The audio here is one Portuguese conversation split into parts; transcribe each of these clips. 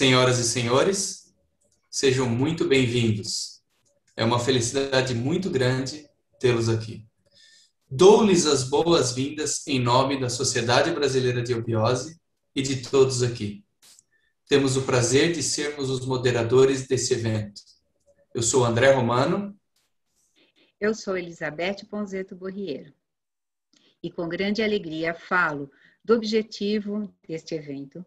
Senhoras e senhores, sejam muito bem-vindos. É uma felicidade muito grande tê-los aqui. Dou-lhes as boas-vindas em nome da Sociedade Brasileira de Obiose e de todos aqui. Temos o prazer de sermos os moderadores desse evento. Eu sou André Romano. Eu sou Elizabeth Ponzeto Borriero. E com grande alegria falo do objetivo deste evento,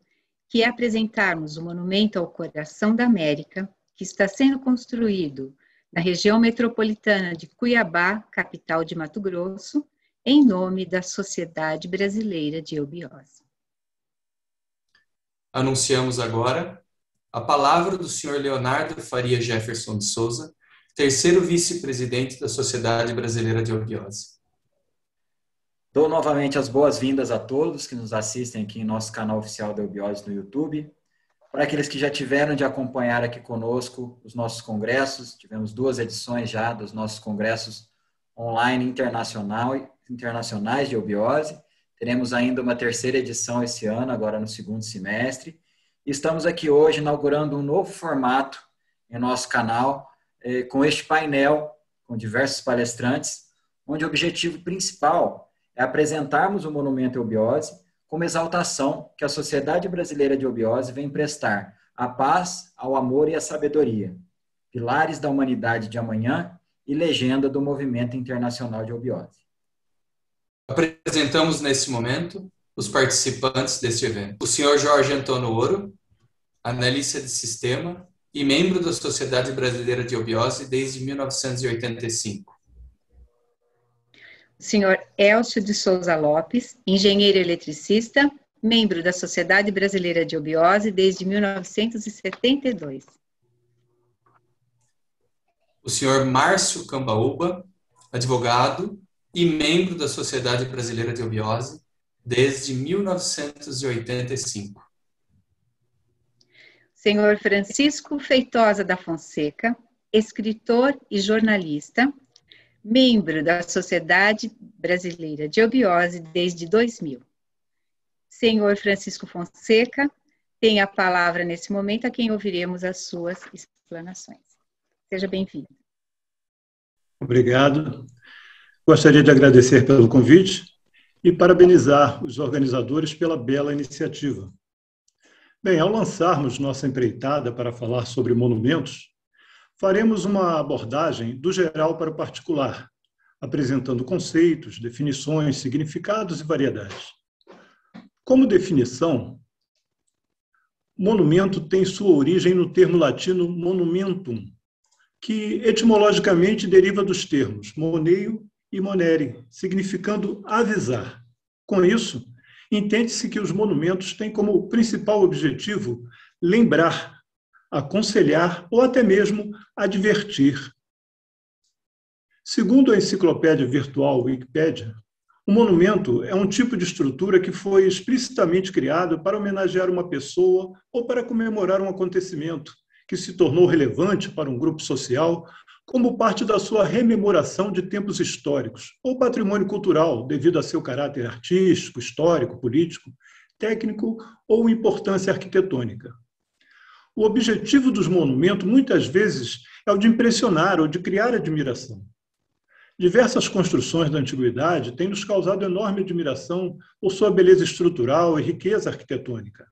que é apresentarmos o Monumento ao Coração da América, que está sendo construído na região metropolitana de Cuiabá, capital de Mato Grosso, em nome da Sociedade Brasileira de Eubiose. Anunciamos agora a palavra do senhor Leonardo Faria Jefferson de Souza, terceiro vice-presidente da Sociedade Brasileira de Eubiose. Dou novamente as boas-vindas a todos que nos assistem aqui em nosso canal oficial da Eubiose no YouTube. Para aqueles que já tiveram de acompanhar aqui conosco os nossos congressos, tivemos duas edições já dos nossos congressos online internacional, internacionais de eubiose. Teremos ainda uma terceira edição esse ano, agora no segundo semestre. Estamos aqui hoje inaugurando um novo formato em nosso canal, eh, com este painel com diversos palestrantes, onde o objetivo principal é apresentarmos o monumento Eubiose como exaltação que a Sociedade Brasileira de Eubiose vem prestar à paz, ao amor e à sabedoria, pilares da humanidade de amanhã e legenda do movimento internacional de Eubiose. Apresentamos nesse momento os participantes deste evento. O senhor Jorge Antônio Ouro, analista de sistema e membro da Sociedade Brasileira de Eubiose desde 1985 senhor Elcio de Souza Lopes, engenheiro eletricista, membro da Sociedade Brasileira de Obiose desde 1972. O senhor Márcio Cambaúba, advogado e membro da Sociedade Brasileira de Obiose desde 1985. Senhor Francisco Feitosa da Fonseca, escritor e jornalista, membro da Sociedade Brasileira de Obiose desde 2000. Senhor Francisco Fonseca, tem a palavra nesse momento a quem ouviremos as suas explanações. Seja bem-vindo. Obrigado. Gostaria de agradecer pelo convite e parabenizar os organizadores pela bela iniciativa. Bem, ao lançarmos nossa empreitada para falar sobre monumentos, faremos uma abordagem do geral para o particular, apresentando conceitos, definições, significados e variedades. Como definição, monumento tem sua origem no termo latino monumentum, que etimologicamente deriva dos termos moneio e monere, significando avisar. Com isso, entende-se que os monumentos têm como principal objetivo lembrar, aconselhar ou até mesmo advertir. Segundo a enciclopédia virtual Wikipedia, o monumento é um tipo de estrutura que foi explicitamente criado para homenagear uma pessoa ou para comemorar um acontecimento que se tornou relevante para um grupo social como parte da sua rememoração de tempos históricos ou patrimônio cultural devido a seu caráter artístico, histórico, político, técnico ou importância arquitetônica. O objetivo dos monumentos, muitas vezes, é o de impressionar ou de criar admiração. Diversas construções da antiguidade têm nos causado enorme admiração por sua beleza estrutural e riqueza arquitetônica.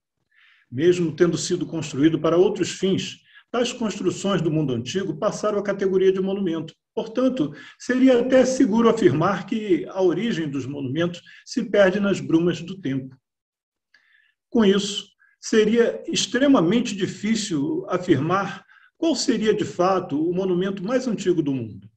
Mesmo tendo sido construído para outros fins, tais construções do mundo antigo passaram à categoria de monumento. Portanto, seria até seguro afirmar que a origem dos monumentos se perde nas brumas do tempo. Com isso, seria extremamente difícil afirmar qual seria, de fato, o monumento mais antigo do mundo.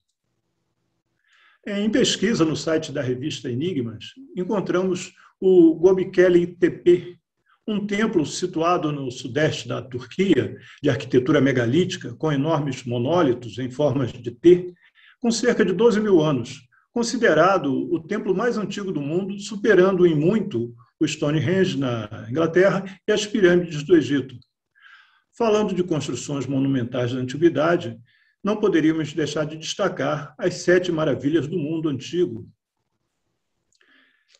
Em pesquisa no site da revista Enigmas, encontramos o Göbekli Tepe, um templo situado no sudeste da Turquia, de arquitetura megalítica, com enormes monólitos em formas de T, com cerca de 12 mil anos, considerado o templo mais antigo do mundo, superando em muito o Stonehenge na Inglaterra e as pirâmides do Egito. Falando de construções monumentais da antiguidade, não poderíamos deixar de destacar as sete maravilhas do mundo antigo.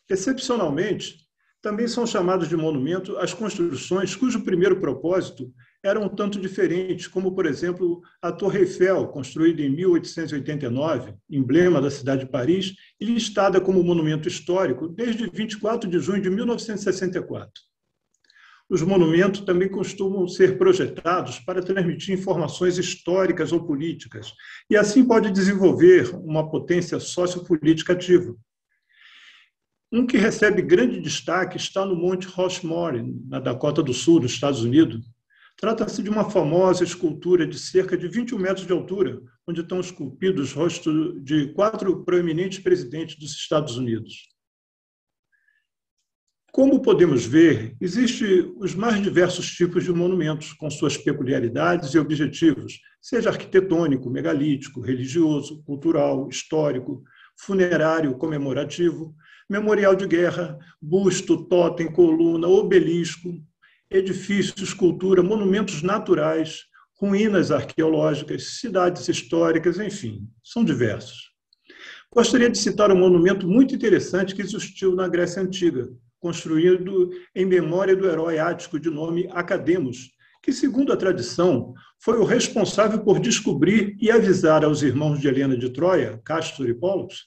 Excepcionalmente, também são chamados de monumento as construções cujo primeiro propósito eram um tanto diferentes, como, por exemplo, a Torre Eiffel, construída em 1889, emblema da cidade de Paris, e listada como monumento histórico desde 24 de junho de 1964. Os monumentos também costumam ser projetados para transmitir informações históricas ou políticas, e assim pode desenvolver uma potência sociopolítica ativa. Um que recebe grande destaque está no Monte Rushmore, na Dakota do Sul, nos Estados Unidos. Trata-se de uma famosa escultura de cerca de 21 metros de altura, onde estão esculpidos os rostos de quatro proeminentes presidentes dos Estados Unidos. Como podemos ver, existem os mais diversos tipos de monumentos, com suas peculiaridades e objetivos, seja arquitetônico, megalítico, religioso, cultural, histórico, funerário, comemorativo, memorial de guerra, busto, totem, coluna, obelisco, edifício, escultura, monumentos naturais, ruínas arqueológicas, cidades históricas, enfim, são diversos. Gostaria de citar um monumento muito interessante que existiu na Grécia Antiga, construído em memória do herói ático de nome Academos, que, segundo a tradição, foi o responsável por descobrir e avisar aos irmãos de Helena de Troia, Castor e Pollux,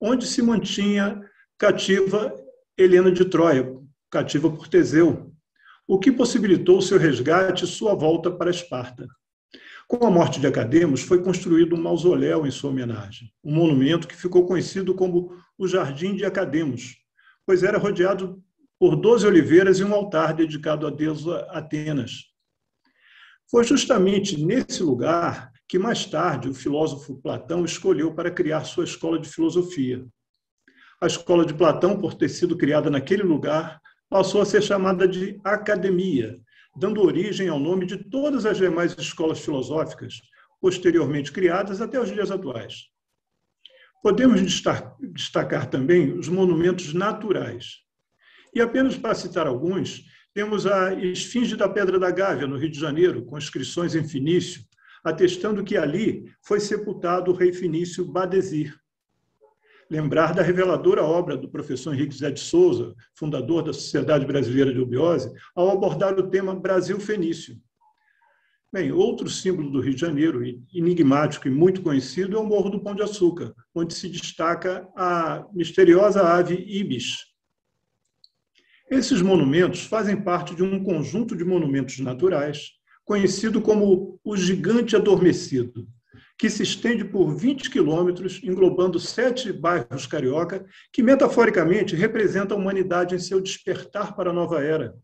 onde se mantinha cativa Helena de Troia, cativa por Teseu, o que possibilitou seu resgate e sua volta para Esparta. Com a morte de Academos, foi construído um mausoléu em sua homenagem, um monumento que ficou conhecido como o Jardim de Academos, pois era rodeado por doze oliveiras e um altar dedicado à deusa Atenas. Foi justamente nesse lugar que mais tarde o filósofo Platão escolheu para criar sua escola de filosofia. A escola de Platão, por ter sido criada naquele lugar, passou a ser chamada de academia, dando origem ao nome de todas as demais escolas filosóficas posteriormente criadas até os dias atuais. Podemos destacar também os monumentos naturais. E apenas para citar alguns, temos a Esfinge da Pedra da Gávea, no Rio de Janeiro, com inscrições em Finício, atestando que ali foi sepultado o rei Finício Badesir. Lembrar da reveladora obra do professor Henrique Zé de Souza, fundador da Sociedade Brasileira de Obiose, ao abordar o tema Brasil Fenício, Bem, outro símbolo do Rio de Janeiro, enigmático e muito conhecido, é o Morro do Pão de Açúcar, onde se destaca a misteriosa ave ibis. Esses monumentos fazem parte de um conjunto de monumentos naturais, conhecido como o Gigante Adormecido, que se estende por 20 quilômetros, englobando sete bairros carioca, que metaforicamente representa a humanidade em seu despertar para a nova era.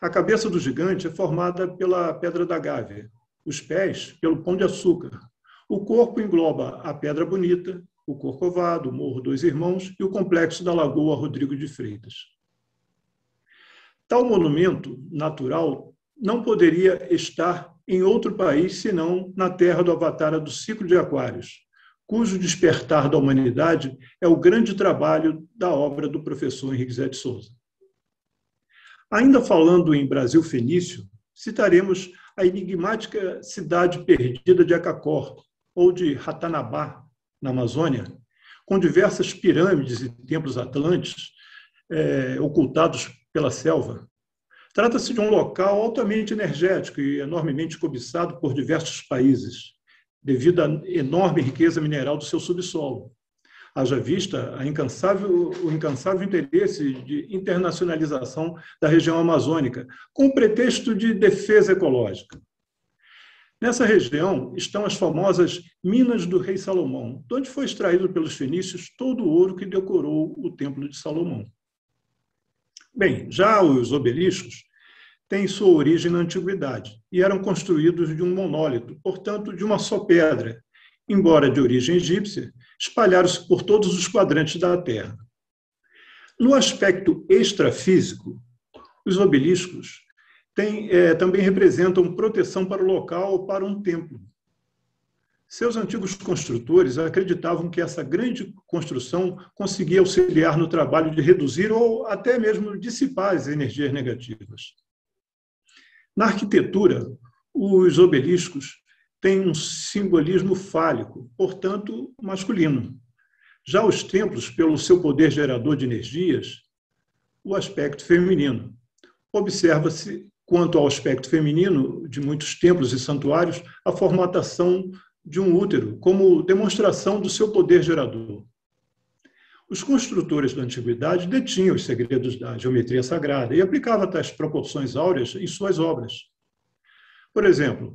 A cabeça do gigante é formada pela pedra da Gávea, os pés pelo pão de açúcar. O corpo engloba a Pedra Bonita, o Corcovado, o Morro Dois Irmãos e o complexo da Lagoa Rodrigo de Freitas. Tal monumento natural não poderia estar em outro país senão na terra do Avatar do ciclo de Aquários, cujo despertar da humanidade é o grande trabalho da obra do professor Henrique Zé de Souza. Ainda falando em Brasil fenício, citaremos a enigmática cidade perdida de Acacor, ou de Ratanabá, na Amazônia, com diversas pirâmides e templos atlantes é, ocultados pela selva. Trata-se de um local altamente energético e enormemente cobiçado por diversos países, devido à enorme riqueza mineral do seu subsolo haja vista incansável, o incansável interesse de internacionalização da região amazônica, com o pretexto de defesa ecológica. Nessa região estão as famosas Minas do Rei Salomão, de onde foi extraído pelos fenícios todo o ouro que decorou o Templo de Salomão. Bem, já os obeliscos têm sua origem na antiguidade e eram construídos de um monólito, portanto, de uma só pedra, embora de origem egípcia, espalharam-se por todos os quadrantes da Terra. No aspecto extrafísico, os obeliscos têm, é, também representam proteção para o local ou para um templo. Seus antigos construtores acreditavam que essa grande construção conseguia auxiliar no trabalho de reduzir ou até mesmo dissipar as energias negativas. Na arquitetura, os obeliscos tem um simbolismo fálico, portanto, masculino. Já os templos, pelo seu poder gerador de energias, o aspecto feminino. Observa-se quanto ao aspecto feminino de muitos templos e santuários, a formatação de um útero como demonstração do seu poder gerador. Os construtores da antiguidade detinham os segredos da geometria sagrada e aplicavam tais proporções áureas em suas obras. Por exemplo,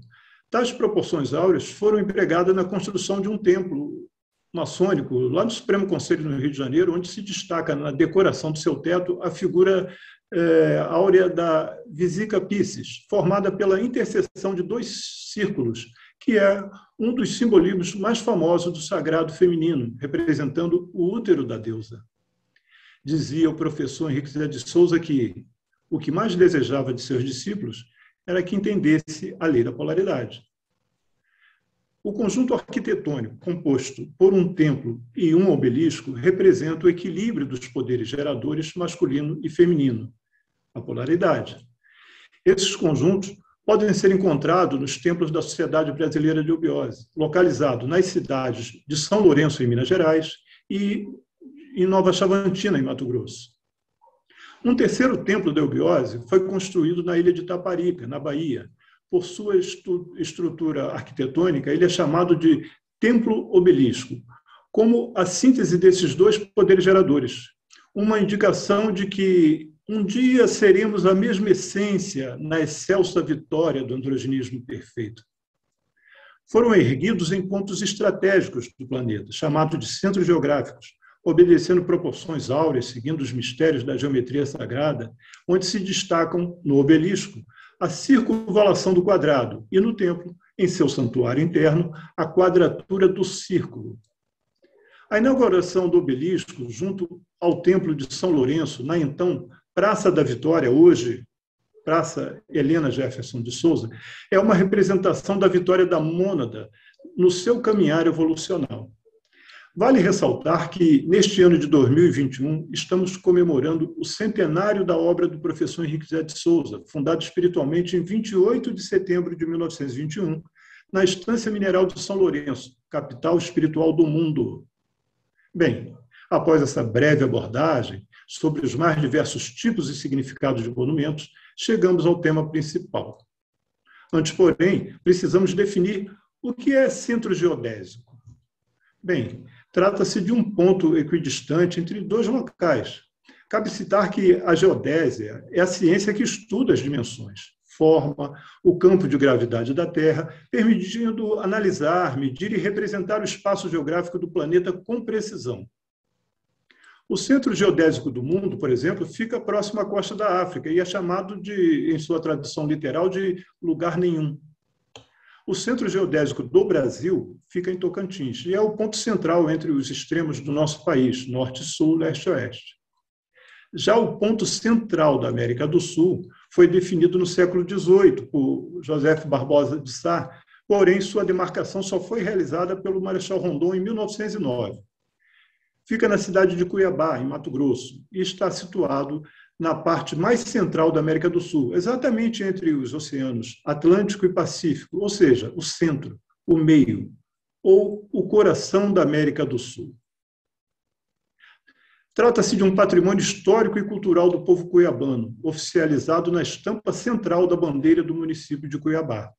tais proporções áureas foram empregadas na construção de um templo maçônico lá no Supremo Conselho no Rio de Janeiro, onde se destaca na decoração do seu teto a figura é, áurea da Visica Pisces, formada pela interseção de dois círculos, que é um dos simbolismos mais famosos do sagrado feminino, representando o útero da deusa. Dizia o professor Henrique de Souza que o que mais desejava de seus discípulos era que entendesse a lei da polaridade. O conjunto arquitetônico composto por um templo e um obelisco representa o equilíbrio dos poderes geradores masculino e feminino, a polaridade. Esses conjuntos podem ser encontrados nos templos da Sociedade Brasileira de Eubiose, localizado nas cidades de São Lourenço, em Minas Gerais, e em Nova Chavantina, em Mato Grosso. Um terceiro templo da Eubiose foi construído na ilha de Taparica, na Bahia, por sua estrutura arquitetônica, ele é chamado de templo obelisco, como a síntese desses dois poderes geradores. Uma indicação de que um dia seremos a mesma essência na excelsa vitória do androgenismo perfeito. Foram erguidos em pontos estratégicos do planeta, chamados de centros geográficos, obedecendo proporções áureas, seguindo os mistérios da geometria sagrada, onde se destacam no obelisco a circunvalação do quadrado e no templo, em seu santuário interno, a quadratura do círculo. A inauguração do obelisco, junto ao Templo de São Lourenço, na então Praça da Vitória, hoje Praça Helena Jefferson de Souza, é uma representação da vitória da mônada no seu caminhar evolucional. Vale ressaltar que, neste ano de 2021, estamos comemorando o centenário da obra do professor Henrique Zé de Souza, fundado espiritualmente em 28 de setembro de 1921, na Estância Mineral de São Lourenço, capital espiritual do mundo. Bem, após essa breve abordagem sobre os mais diversos tipos e significados de monumentos, chegamos ao tema principal. Antes, porém, precisamos definir o que é centro geodésico. Bem, Trata-se de um ponto equidistante entre dois locais. Cabe citar que a geodésia é a ciência que estuda as dimensões, forma o campo de gravidade da Terra, permitindo analisar, medir e representar o espaço geográfico do planeta com precisão. O centro geodésico do mundo, por exemplo, fica próximo à costa da África e é chamado de, em sua tradução literal, de lugar nenhum. O centro geodésico do Brasil fica em Tocantins e é o ponto central entre os extremos do nosso país, norte, sul, leste e oeste. Já o ponto central da América do Sul foi definido no século XVIII por José Barbosa de Sá, porém sua demarcação só foi realizada pelo Marechal Rondon em 1909. Fica na cidade de Cuiabá, em Mato Grosso, e está situado na parte mais central da América do Sul, exatamente entre os oceanos Atlântico e Pacífico, ou seja, o centro, o meio, ou o coração da América do Sul. Trata-se de um patrimônio histórico e cultural do povo cuiabano, oficializado na estampa central da bandeira do município de Cuiabá.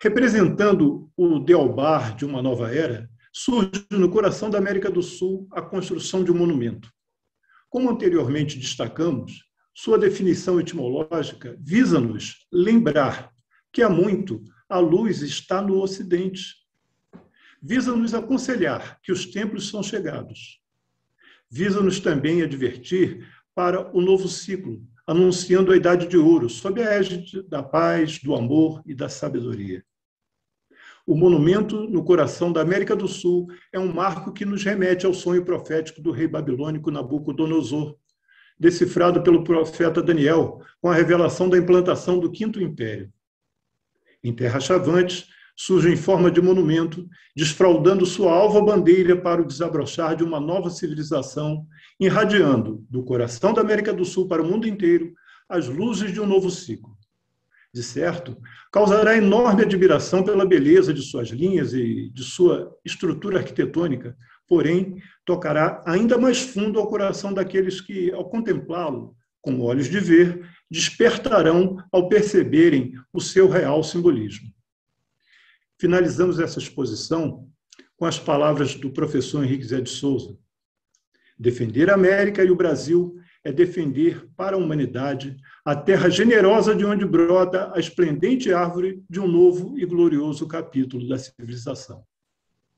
Representando o Delbar de uma nova era, surge no coração da América do Sul a construção de um monumento. Como anteriormente destacamos, sua definição etimológica visa-nos lembrar que há muito a luz está no Ocidente. Visa-nos aconselhar que os templos são chegados. Visa-nos também advertir para o novo ciclo, anunciando a Idade de Ouro, sob a égide da paz, do amor e da sabedoria. O monumento no coração da América do Sul é um marco que nos remete ao sonho profético do rei babilônico Nabucodonosor, decifrado pelo profeta Daniel, com a revelação da implantação do Quinto Império. Em Terra Chavantes, surge em forma de monumento, desfraldando sua alva bandeira para o desabrochar de uma nova civilização, irradiando do coração da América do Sul para o mundo inteiro as luzes de um novo ciclo de certo, causará enorme admiração pela beleza de suas linhas e de sua estrutura arquitetônica, porém, tocará ainda mais fundo ao coração daqueles que, ao contemplá-lo, com olhos de ver, despertarão ao perceberem o seu real simbolismo. Finalizamos essa exposição com as palavras do professor Henrique Zé de Souza. Defender a América e o Brasil é defender para a humanidade a terra generosa de onde brota a esplendente árvore de um novo e glorioso capítulo da civilização.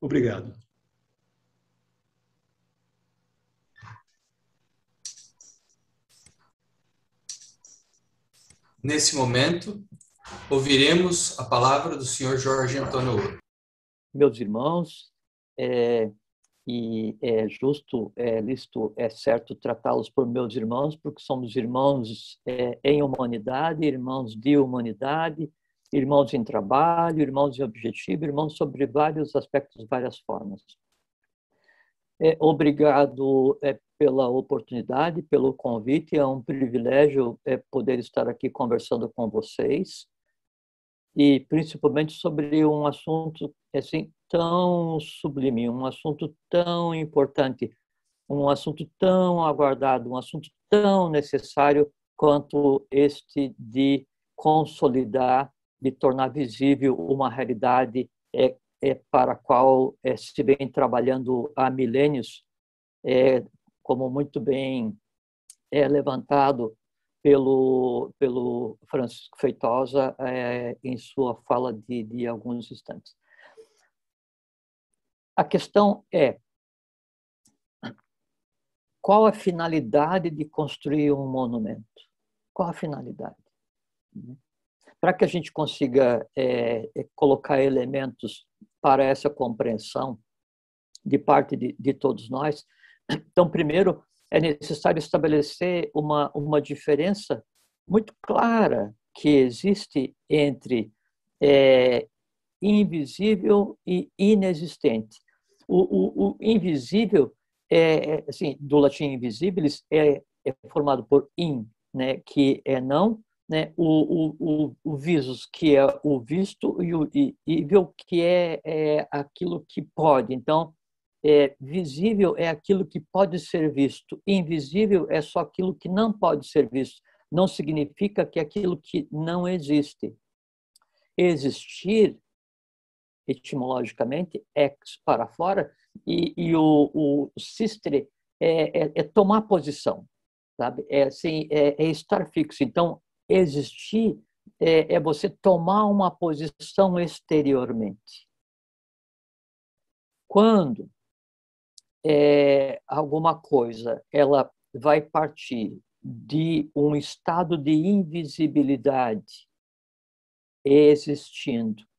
Obrigado. Nesse momento, ouviremos a palavra do senhor Jorge Antônio. Meus irmãos, é, e é justo, é lícito, é certo tratá-los por meus irmãos, porque somos irmãos é, em humanidade, irmãos de humanidade, irmãos em trabalho, irmãos em objetivo, irmãos sobre vários aspectos, várias formas. É, obrigado é, pela oportunidade, pelo convite. É um privilégio é, poder estar aqui conversando com vocês e principalmente sobre um assunto assim tão sublime, um assunto tão importante, um assunto tão aguardado, um assunto tão necessário quanto este de consolidar, de tornar visível uma realidade é, é para a qual é, se vem trabalhando há milênios é, como muito bem é levantado pelo, pelo Francisco Feitosa é, em sua fala de, de alguns instantes. A questão é qual a finalidade de construir um monumento? Qual a finalidade? Para que a gente consiga é, é, colocar elementos para essa compreensão de parte de, de todos nós, então, primeiro, é necessário estabelecer uma, uma diferença muito clara que existe entre é, invisível e inexistente. O, o, o invisível, é, é assim, do latim invisibilis, é, é formado por in, né, que é não, né, o, o, o, visus, que é o visto, e o evil, que é, é aquilo que pode. Então, é, visível é aquilo que pode ser visto, invisível é só aquilo que não pode ser visto. Não significa que aquilo que não existe. Existir, etimologicamente, ex para fora, e, e o, o sistre é, é, é, tomar posição, sabe? É, assim, é, é estar fixo. Então, existir é, é você tomar uma posição exteriormente. Quando é, alguma coisa ela vai partir de um estado de invisibilidade existindo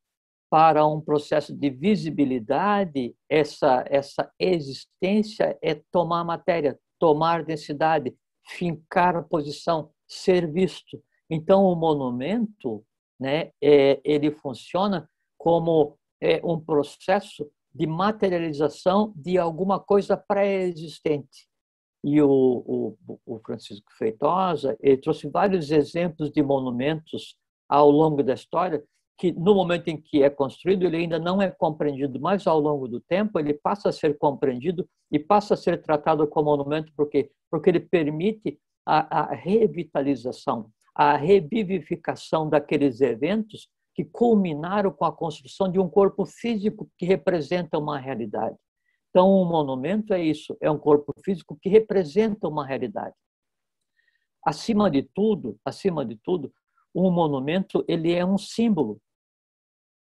para um processo de visibilidade, essa, essa existência é tomar matéria, tomar densidade, fincar a posição, ser visto. Então, o monumento, né, é, ele funciona como é, um processo de materialização de alguma coisa pré-existente. E o, o, o, Francisco Feitosa ele trouxe vários exemplos de monumentos ao longo da história que no momento em que é construído ele ainda não é compreendido, mas ao longo do tempo ele passa a ser compreendido e passa a ser tratado como monumento porque porque ele permite a, a revitalização, a revivificação daqueles eventos que culminaram com a construção de um corpo físico que representa uma realidade. Então, um monumento é isso, é um corpo físico que representa uma realidade. Acima de tudo, acima de tudo, um monumento ele é um símbolo,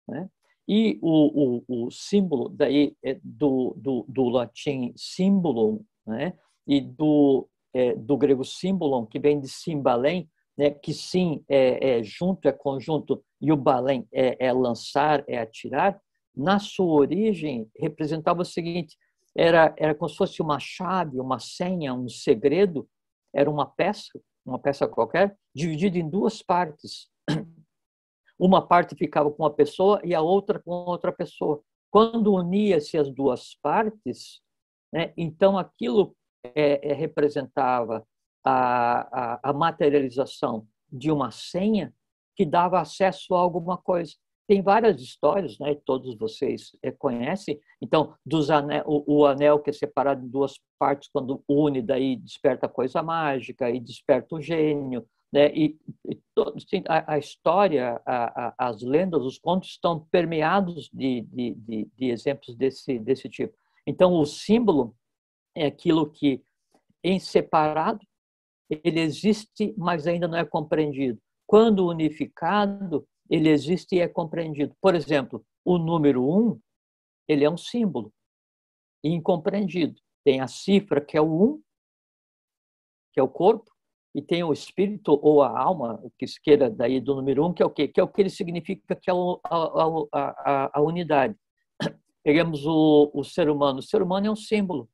né? E o, o, o símbolo daí é do, do, do latim símbolo, né? E do é, do grego símbolon, que vem de simbalém, né, que sim é, é, junto, é conjunto, e o balém é, é, lançar, é atirar, na sua origem representava o seguinte: era, era como se fosse uma chave, uma senha, um segredo, era uma peça, uma peça qualquer, dividida em duas partes. Uma parte ficava com uma pessoa e a outra com outra pessoa. Quando unia-se as duas partes, né, então aquilo é, é representava a, a, a materialização de uma senha que dava acesso a alguma coisa. Tem várias histórias, né? Todos vocês é, conhecem. Então, dos anel, o, o, anel que é separado em duas partes, quando une, daí desperta coisa mágica e desperta o gênio, né? E, e a, a, história, a, a, as lendas, os contos estão permeados de, de, de, de exemplos desse desse tipo. Então, o símbolo é aquilo que, em separado, ele existe, mas ainda não é compreendido. Quando unificado, ele existe e é compreendido. Por exemplo, o número um, ele é um símbolo incompreendido. Tem a cifra, que é o um, que é o corpo, e tem o espírito ou a alma, o que se queira daí do número um, que é o quê? Que é o que ele significa, que é a, a, a, a unidade. Pegamos o, o ser humano. O ser humano é um símbolo.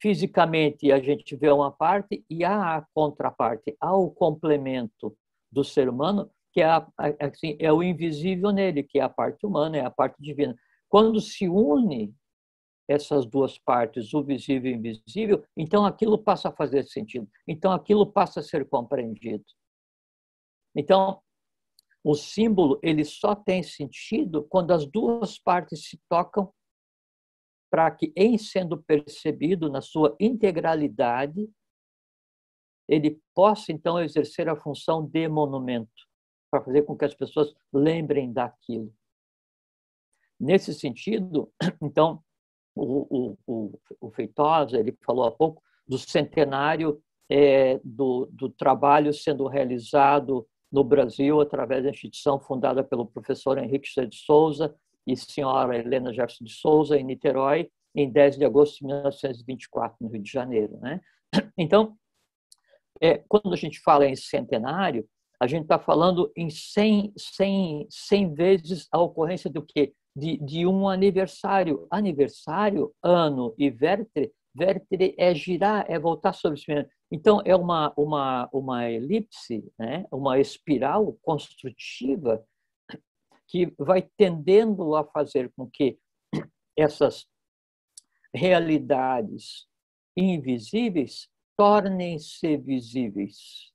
Fisicamente, a gente vê uma parte e há a contraparte, há o complemento do ser humano, que é, a, assim, é o invisível nele, que é a parte humana, é a parte divina. Quando se une essas duas partes, o visível e o invisível, então aquilo passa a fazer sentido. Então aquilo passa a ser compreendido. Então, o símbolo ele só tem sentido quando as duas partes se tocam para que, em sendo percebido na sua integralidade, ele possa então exercer a função de monumento, para fazer com que as pessoas lembrem daquilo. Nesse sentido, então, o, o, o, Feitosa, ele falou há pouco do centenário é, do, do trabalho sendo realizado no Brasil através da instituição fundada pelo professor Henrique de Souza e senhora Helena Gerson de Souza em Niterói em 10 de agosto de 1924 no Rio de Janeiro, né? Então, é, quando a gente fala em centenário, a gente está falando em 100, 100, 100 vezes a ocorrência do quê? De, de um aniversário. Aniversário, ano e vértere. Vértere é girar, é voltar sobre si mesmo. Então, é uma, uma, uma elipse, né? uma espiral construtiva que vai tendendo a fazer com que essas realidades invisíveis tornem-se visíveis,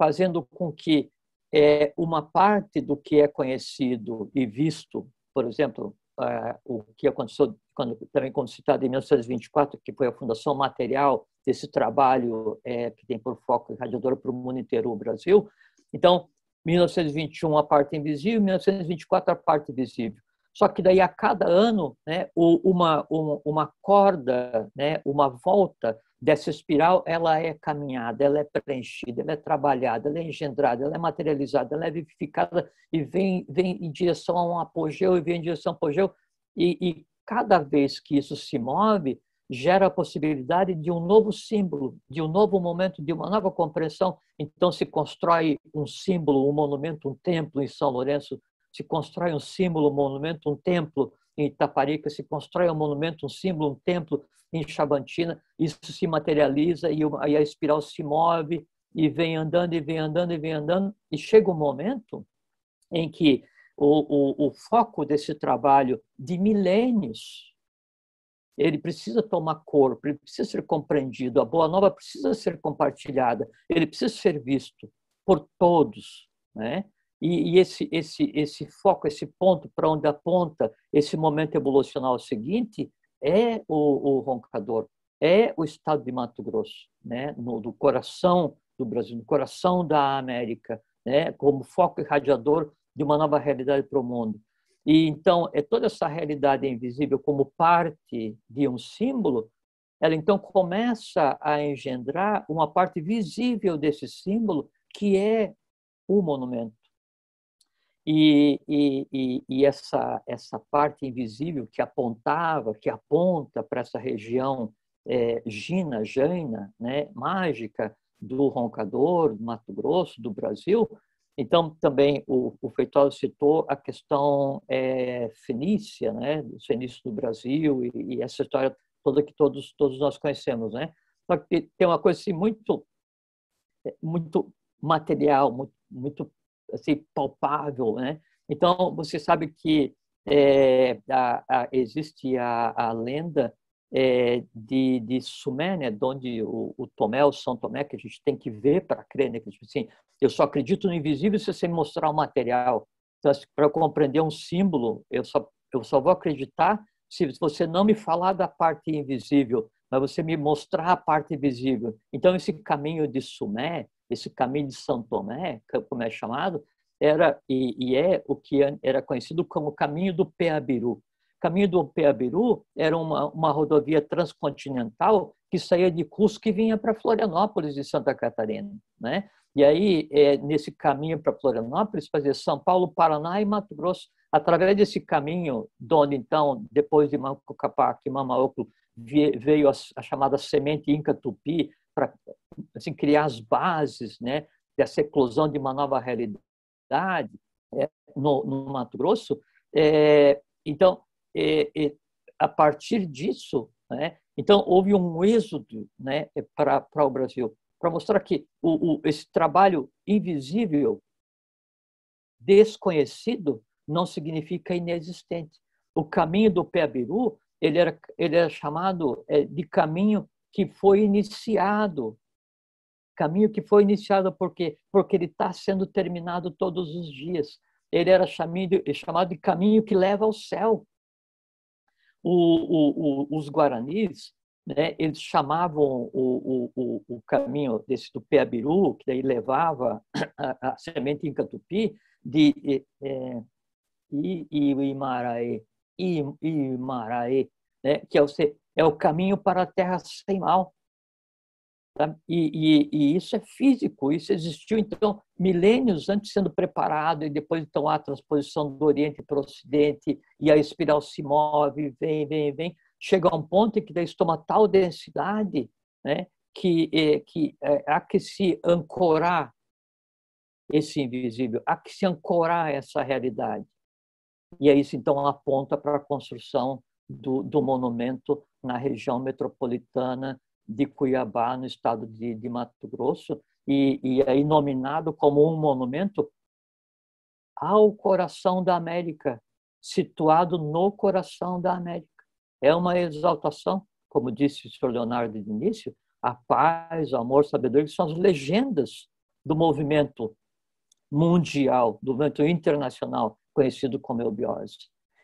fazendo com que é, uma parte do que é conhecido e visto, por exemplo, é, o que aconteceu quando, também quando citado em 1924, que foi a fundação material desse trabalho é, que tem por foco irradiador para o mundo inteiro o Brasil. Então, 1921 a parte invisível, 1924 a parte visível. Só que daí a cada ano, né, uma, uma corda, né, uma volta dessa espiral, ela é caminhada, ela é preenchida, ela é trabalhada, ela é engendrada, ela é materializada, ela é vivificada e vem, vem em direção a um apogeu e vem em direção ao apogeu. E, e cada vez que isso se move, gera a possibilidade de um novo símbolo, de um novo momento, de uma nova compreensão. Então se constrói um símbolo, um monumento, um templo em São Lourenço se constrói um símbolo, um monumento, um templo em Itaparica, se constrói um monumento, um símbolo, um templo em Chabantina, isso se materializa e a espiral se move e vem andando e vem andando e vem andando e chega um momento em que o, o, o foco desse trabalho de milênios ele precisa tomar corpo, ele precisa ser compreendido, a boa nova precisa ser compartilhada, ele precisa ser visto por todos, né? E, e esse, esse, esse foco, esse ponto para onde aponta esse momento evolucional seguinte é o, o roncador, é o estado de Mato Grosso, né? no, do coração do Brasil, no coração da América, né? como foco irradiador de uma nova realidade para o mundo. E então, é toda essa realidade invisível como parte de um símbolo, ela então começa a engendrar uma parte visível desse símbolo, que é o monumento. E, e, e, essa, essa parte invisível que apontava, que aponta para essa região é, Gina, Jaina, né, mágica do Roncador, do Mato Grosso, do Brasil. Então, também o, o Feitosa citou a questão é, fenícia, né, dos fenícios do Brasil e, e, essa história toda que todos, todos nós conhecemos. Né? Só que tem uma coisa assim, muito, muito material, muito, muito assim, palpável, né? Então, você sabe que é, a, a, existe a, a lenda é, de, de Sumé, né, de onde o, o, Tomé, o São Tomé, que a gente tem que ver para crer, né, que, tipo assim, eu só acredito no invisível se você me mostrar o material. Então, assim, para compreender um símbolo, eu só, eu só vou acreditar se você não me falar da parte invisível, mas você me mostrar a parte visível. Então, esse caminho de Sumé, esse caminho de São Tomé, como é chamado, era e, e é o que era conhecido como caminho do Peabiru. Caminho do Peabiru era uma, uma rodovia transcontinental que saía de Cusco e vinha para Florianópolis, de Santa Catarina. Né? E aí, é, nesse caminho para Florianópolis, fazia São Paulo, Paraná e Mato Grosso. Através desse caminho, onde então, depois de Manco Capac e Mamaoclo, veio a, a, chamada semente Inca Tupi para assim, criar as bases né, dessa eclosão de uma nova realidade é, no, no, Mato Grosso. É, então, é, é a partir disso, né, então houve um êxodo né, para o Brasil para mostrar que o, o, esse trabalho invisível, desconhecido, não significa inexistente. O caminho do Peabiru, ele era, ele era chamado é, de caminho que foi iniciado. Caminho que foi iniciado porque porque ele está sendo terminado todos os dias. Ele era chamado, chamado de caminho que leva ao céu. O, o, os guaranis né, eles chamavam o, o, o, caminho desse do Peabiru, que daí levava a, a semente em Catupi, de é, Imaraê, Imaraê, né, que é o, é o caminho para a terra sem mal. Tá? E, e, e, isso é físico, isso existiu então milênios antes sendo preparado e depois então a transposição do Oriente para o Ocidente e a espiral se move, vem, vem, vem chega a um ponto em que daí toma tal densidade né, que, é, que é, há que se ancorar esse invisível, há que se ancorar essa realidade. E é isso, então, aponta para a construção do, do monumento na região metropolitana de Cuiabá, no estado de, de Mato Grosso, e, e aí nominado como um monumento ao coração da América, situado no coração da América. É uma exaltação, como disse o senhor Leonardo de início, a paz, o amor, a sabedoria, que são as legendas do movimento mundial, do movimento internacional, conhecido como eubiose.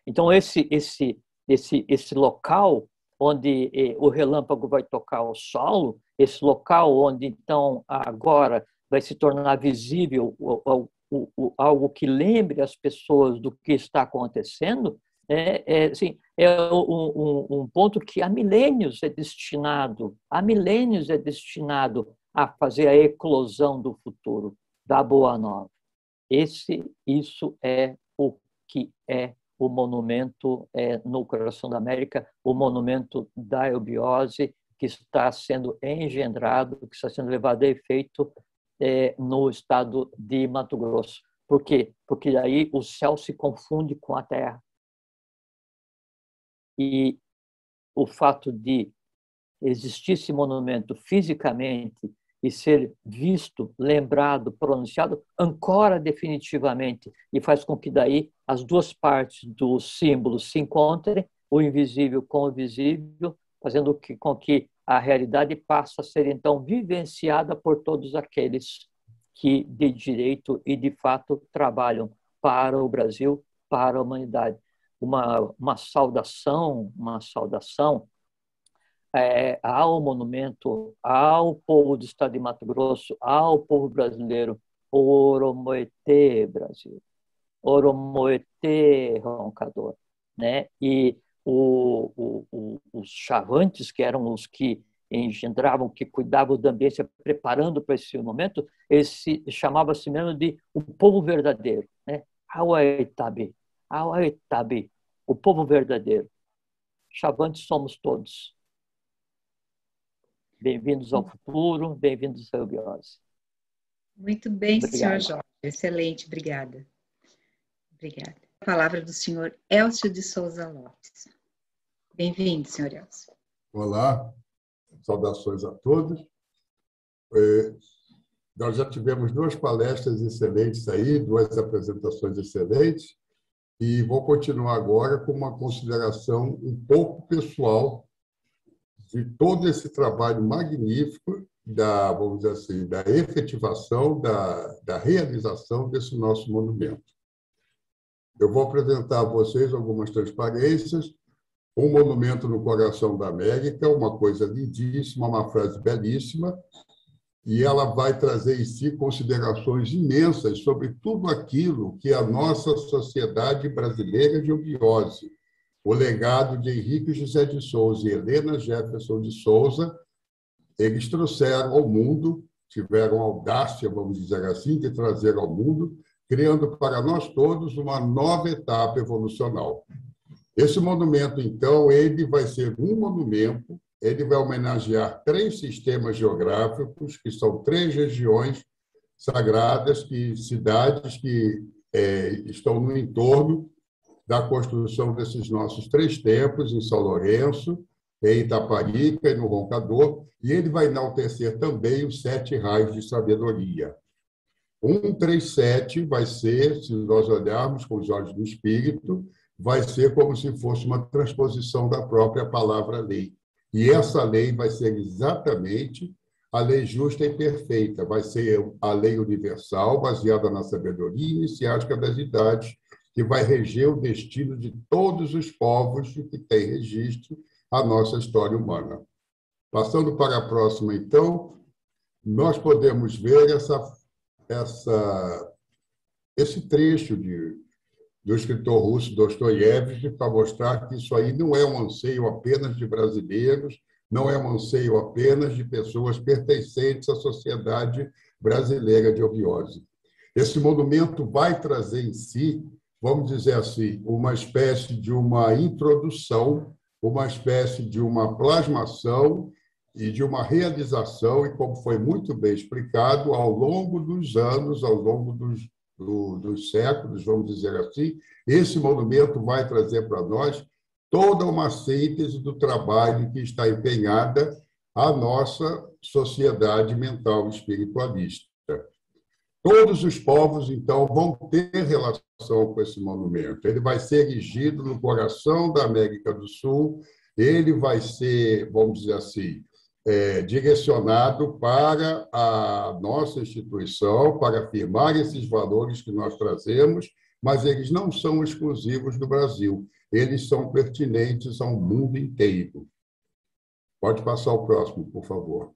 Então, esse, esse, esse, esse local onde eh, o relâmpago vai tocar o solo, esse local onde, então, agora vai se tornar visível o, o, o, algo que lembre as pessoas do que está acontecendo, é, é, assim, é um, um, um, ponto que há milênios é destinado, há milênios é destinado a fazer a eclosão do futuro, da boa nova. Esse, isso é o que é o monumento é, no coração da América, o monumento da eubiose que está sendo engendrado, que está sendo levado a efeito é, no estado de Mato Grosso. Por quê? Porque aí o céu se confunde com a terra e o fato de existir esse monumento fisicamente e ser visto, lembrado, pronunciado, ancora definitivamente e faz com que daí as duas partes do símbolo se encontrem, o invisível com o visível, fazendo com que a realidade passe a ser então vivenciada por todos aqueles que de direito e de fato trabalham para o Brasil, para a humanidade. Uma, uma saudação, uma saudação é, ao monumento, ao povo do estado de Mato Grosso, ao povo brasileiro, Oromoetê, Brasil, Oromoetê, roncador, né? E o, o, o, os chavantes, que eram os que engendravam, que cuidavam da ambiência, preparando para esse momento, esse chamava-se mesmo de o povo verdadeiro, né? Auaitabi, Auaitabi, o povo verdadeiro. Chavantes somos todos. Bem-vindos ao futuro, bem-vindos à eubiose. Muito bem, Obrigado. senhor Jorge. Excelente, obrigada. Obrigada. A palavra do senhor Elcio de Souza Lopes. Bem-vindo, senhor Elcio. Olá, saudações a todos. É, nós já tivemos duas palestras excelentes aí, duas apresentações excelentes. E vou continuar agora com uma consideração um pouco pessoal de todo esse trabalho magnífico da, vamos dizer assim, da efetivação, da, da realização desse nosso monumento. eu vou apresentar a vocês algumas transparências, um monumento no coração da América, uma coisa lindíssima, uma frase belíssima, e ela vai trazer em si considerações imensas sobre tudo aquilo que a nossa sociedade brasileira de obiose, o legado de Henrique José de Souza e Helena Jefferson de Souza, eles trouxeram ao mundo, tiveram audácia, vamos dizer assim, de trazer ao mundo, criando para nós todos uma nova etapa evolucional. Esse monumento, então, ele vai ser um monumento ele vai homenagear três sistemas geográficos, que são três regiões sagradas, que cidades que é, estão no entorno da construção desses nossos três templos, em São Lourenço, em Itaparica e no Roncador, e ele vai enaltecer também os sete raios de sabedoria. 137 vai ser, se nós olharmos com os olhos do Espírito, vai ser como se fosse uma transposição da própria palavra lei. E essa lei vai ser exatamente a lei justa e perfeita, vai ser a lei universal, baseada na sabedoria iniciática das idades, que vai reger o destino de todos os povos que têm registro a nossa história humana. Passando para a próxima, então, nós podemos ver essa, essa, esse trecho de do escritor russo Dostoiévski para mostrar que isso aí não é um anseio apenas de brasileiros, não é um anseio apenas de pessoas pertencentes à sociedade brasileira de obiose. Esse monumento vai trazer em si, vamos dizer assim, uma espécie de uma introdução, uma espécie de uma plasmação e de uma realização, e como foi muito bem explicado, ao longo dos anos, ao longo dos do, dos séculos, vamos dizer assim, esse monumento vai trazer para nós toda uma síntese do trabalho que está empenhada a nossa sociedade mental espiritualista. Todos os povos, então, vão ter relação com esse monumento. Ele vai ser erigido no coração da América do Sul, ele vai ser, vamos dizer assim, é, direcionado para a nossa instituição, para afirmar esses valores que nós trazemos, mas eles não são exclusivos do Brasil, eles são pertinentes ao mundo inteiro. Pode passar o próximo, por favor.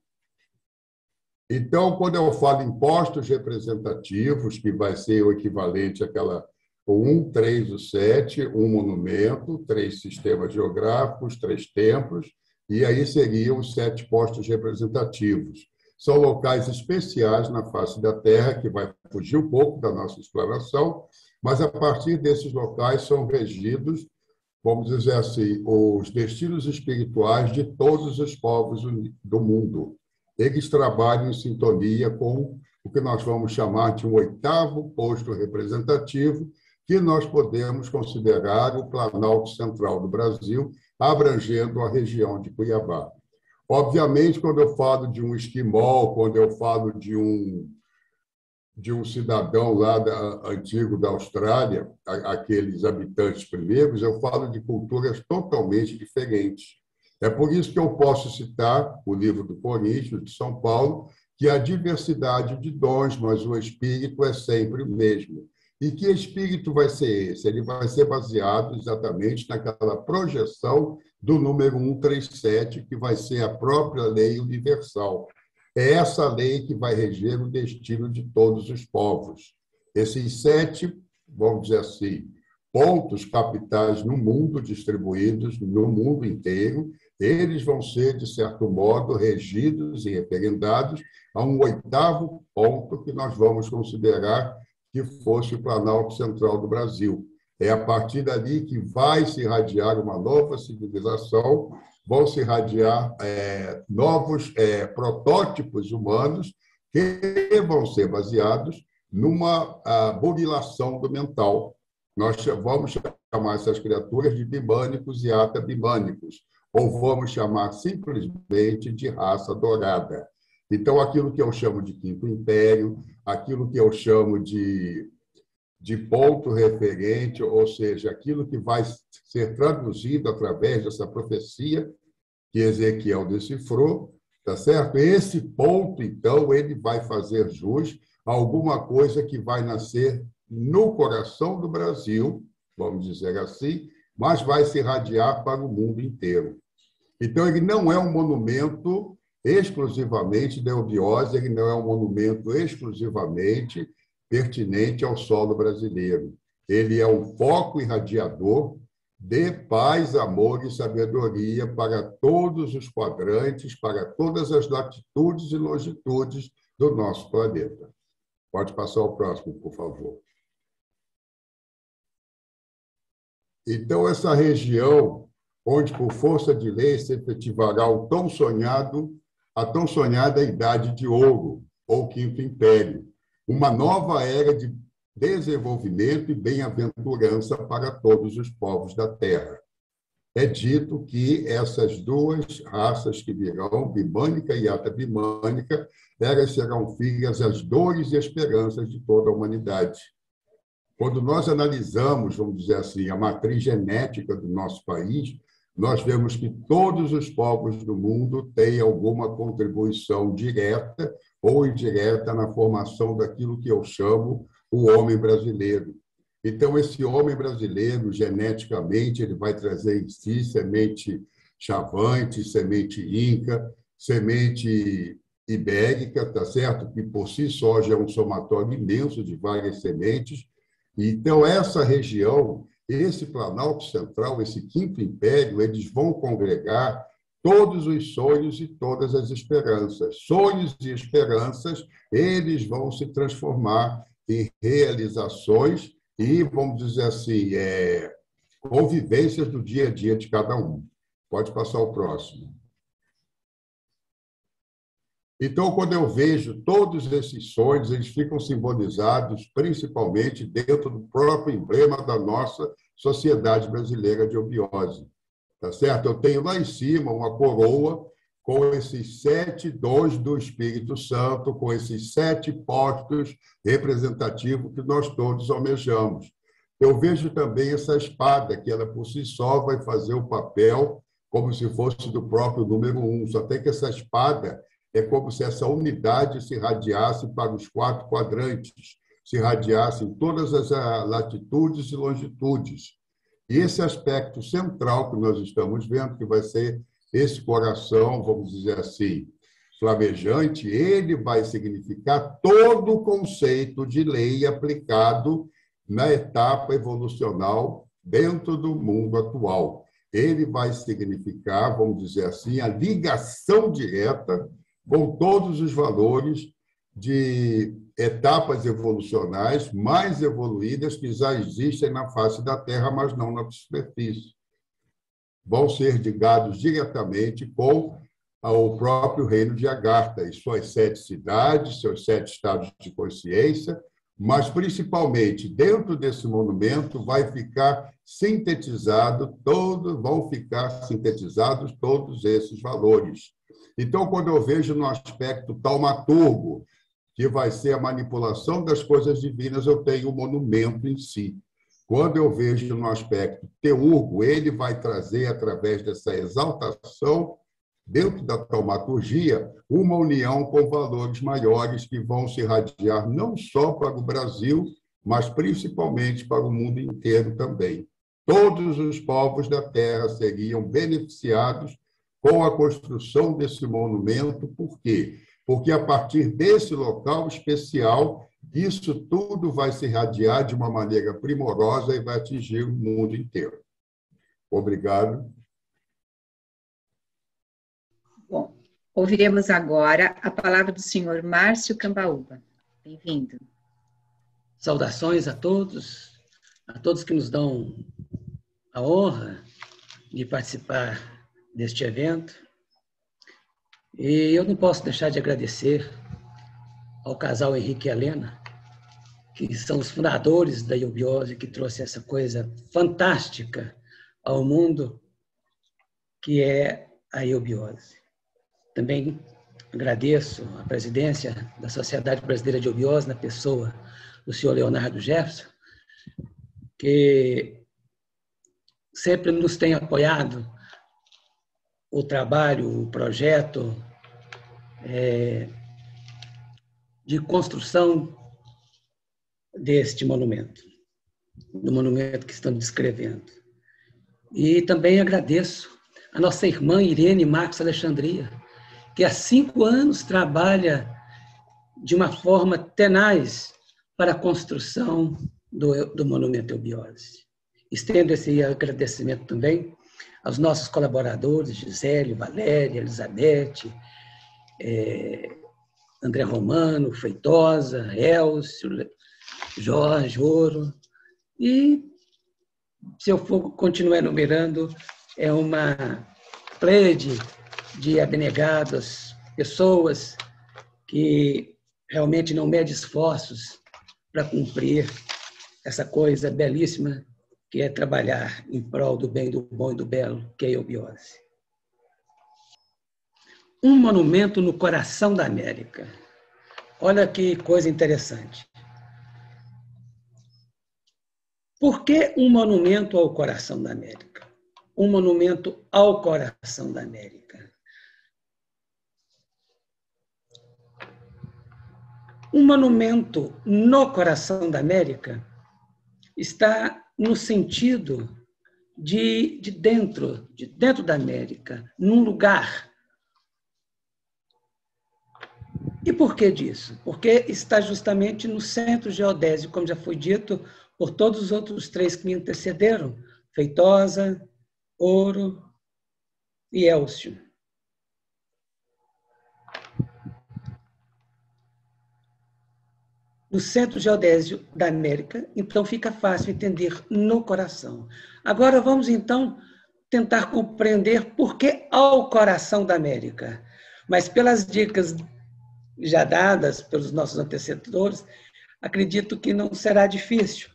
Então, quando eu falo impostos representativos, que vai ser o equivalente àquela o 1, 3, o 7, um monumento, três sistemas geográficos, três templos, e aí seriam os sete postos representativos. São locais especiais na face da Terra, que vai fugir um pouco da nossa exploração, mas a partir desses locais são regidos, vamos dizer assim, os destinos espirituais de todos os povos do mundo. Eles trabalham em sintonia com o que nós vamos chamar de um oitavo posto representativo, que nós podemos considerar o Planalto Central do Brasil, abrangendo a região de Cuiabá. Obviamente, quando eu falo de um esquimol, quando eu falo de um de um cidadão lá da, antigo da Austrália, aqueles habitantes primeiros, eu falo de culturas totalmente diferentes. É por isso que eu posso citar o livro do Coríntios, de São Paulo, que a diversidade de dons, mas o espírito é sempre o mesmo. E que espírito vai ser esse? Ele vai ser baseado exatamente naquela projeção do número 137, que vai ser a própria lei universal. É essa lei que vai reger o destino de todos os povos. Esses sete, vamos dizer assim, pontos capitais no mundo, distribuídos no mundo inteiro, eles vão ser, de certo modo, regidos e referendados a um oitavo ponto que nós vamos considerar que fosse o Planalto Central do Brasil. É a partir dali que vai se irradiar uma nova civilização, vão se irradiar é, novos é, protótipos humanos que vão ser baseados numa burilação do mental. Nós vamos chamar essas criaturas de bimânicos e atabimânicos, ou vamos chamar simplesmente de raça dourada. Então, aquilo que eu chamo de quinto império, aquilo que eu chamo de, de ponto referente, ou seja, aquilo que vai ser traduzido através dessa profecia que Ezequiel decifrou, tá certo? Esse ponto, então, ele vai fazer jus a alguma coisa que vai nascer no coração do Brasil, vamos dizer assim, mas vai se irradiar para o mundo inteiro. Então, ele não é um monumento exclusivamente da eubiose, ele não é um monumento exclusivamente pertinente ao solo brasileiro. Ele é um foco irradiador de paz, amor e sabedoria para todos os quadrantes, para todas as latitudes e longitudes do nosso planeta. Pode passar ao próximo, por favor. Então, essa região onde, por força de lei, se efetivará o tão sonhado, a tão sonhada Idade de Ouro, ou Quinto Império, uma nova era de desenvolvimento e bem-aventurança para todos os povos da Terra. É dito que essas duas raças que virão, bimânica e atabimânica, elas serão filhas as dores e esperanças de toda a humanidade. Quando nós analisamos, vamos dizer assim, a matriz genética do nosso país, nós vemos que todos os povos do mundo têm alguma contribuição direta ou indireta na formação daquilo que eu chamo o homem brasileiro. Então, esse homem brasileiro, geneticamente, ele vai trazer em si semente chavante, semente inca, semente ibérica, tá certo? Que por si só já é um somatório imenso de várias sementes. Então, essa região, esse Planalto Central, esse Quinto Império, eles vão congregar todos os sonhos e todas as esperanças. Sonhos e esperanças, eles vão se transformar em realizações e, vamos dizer assim, é, convivências do dia a dia de cada um. Pode passar o próximo. Então, quando eu vejo todos esses sonhos, eles ficam simbolizados principalmente dentro do próprio emblema da nossa Sociedade Brasileira de Obiose. Tá certo? Eu tenho lá em cima uma coroa com esses sete dons do Espírito Santo, com esses sete postos representativos que nós todos almejamos. Eu vejo também essa espada, que ela por si só vai fazer o papel como se fosse do próprio número um, só tem que essa espada é como se essa unidade se radiasse para os quatro quadrantes, se radiasse em todas as ah, latitudes e longitudes. E esse aspecto central que nós estamos vendo, que vai ser esse coração, vamos dizer assim, flamejante, ele vai significar todo o conceito de lei aplicado na etapa evolucional dentro do mundo atual. Ele vai significar, vamos dizer assim, a ligação direta com todos os valores de etapas evolucionais mais evoluídas que já existem na face da Terra, mas não na superfície. Vão ser ligados diretamente com o próprio reino de Agartha e suas sete cidades, seus sete estados de consciência, mas principalmente dentro desse monumento vai ficar sintetizado todo, vão ficar sintetizados todos esses valores então, quando eu vejo no aspecto taumaturgo, que vai ser a manipulação das coisas divinas, eu tenho o monumento em si. Quando eu vejo no aspecto teurgo, ele vai trazer, através dessa exaltação, dentro da taumaturgia, uma união com valores maiores que vão se irradiar não só para o Brasil, mas principalmente para o mundo inteiro também. Todos os povos da Terra seriam beneficiados com a construção desse monumento. Por quê? Porque a partir desse local especial, isso tudo vai se irradiar de uma maneira primorosa e vai atingir o mundo inteiro. Obrigado. Bom, ouviremos agora a palavra do senhor Márcio Cambaúba. Bem-vindo. Saudações a todos, a todos que nos dão a honra de participar deste evento. E eu não posso deixar de agradecer ao casal Henrique e Helena, que são os fundadores da Iobiose, que trouxe essa coisa fantástica ao mundo, que é a Iobiose. Também agradeço a presidência da Sociedade Brasileira de Iobiose, na pessoa do senhor Leonardo Jefferson, que sempre nos tem apoiado o trabalho, o projeto é, de construção deste monumento. do monumento que estão descrevendo. E também agradeço a nossa irmã Irene Marcos Alexandria, que há cinco anos trabalha de uma forma tenaz para a construção do, do Monumento Eubiose. Estendo esse agradecimento também aos nossos colaboradores, Gisele, Valéria, Elizabeth, é, André Romano, Feitosa, Elcio, Jorge, Ouro. E, se eu for continuar enumerando, é uma plede de abnegadas, pessoas que realmente não mede esforços para cumprir essa coisa belíssima que é trabalhar em prol do bem, do bom e do belo, que é a eubiose. Um monumento no coração da América. Olha que coisa interessante. Por que um monumento ao coração da América? Um monumento ao coração da América. Um monumento no coração da América está no sentido de, de dentro, de dentro da América, num lugar. E por que disso? Porque está justamente no centro geodésio, como já foi dito por todos os outros três que me antecederam, Feitosa, Ouro e Elcio. No centro geodésio da América, então fica fácil entender no coração. Agora vamos então tentar compreender por que ao coração da América. Mas pelas dicas já dadas pelos nossos antecessores, acredito que não será difícil.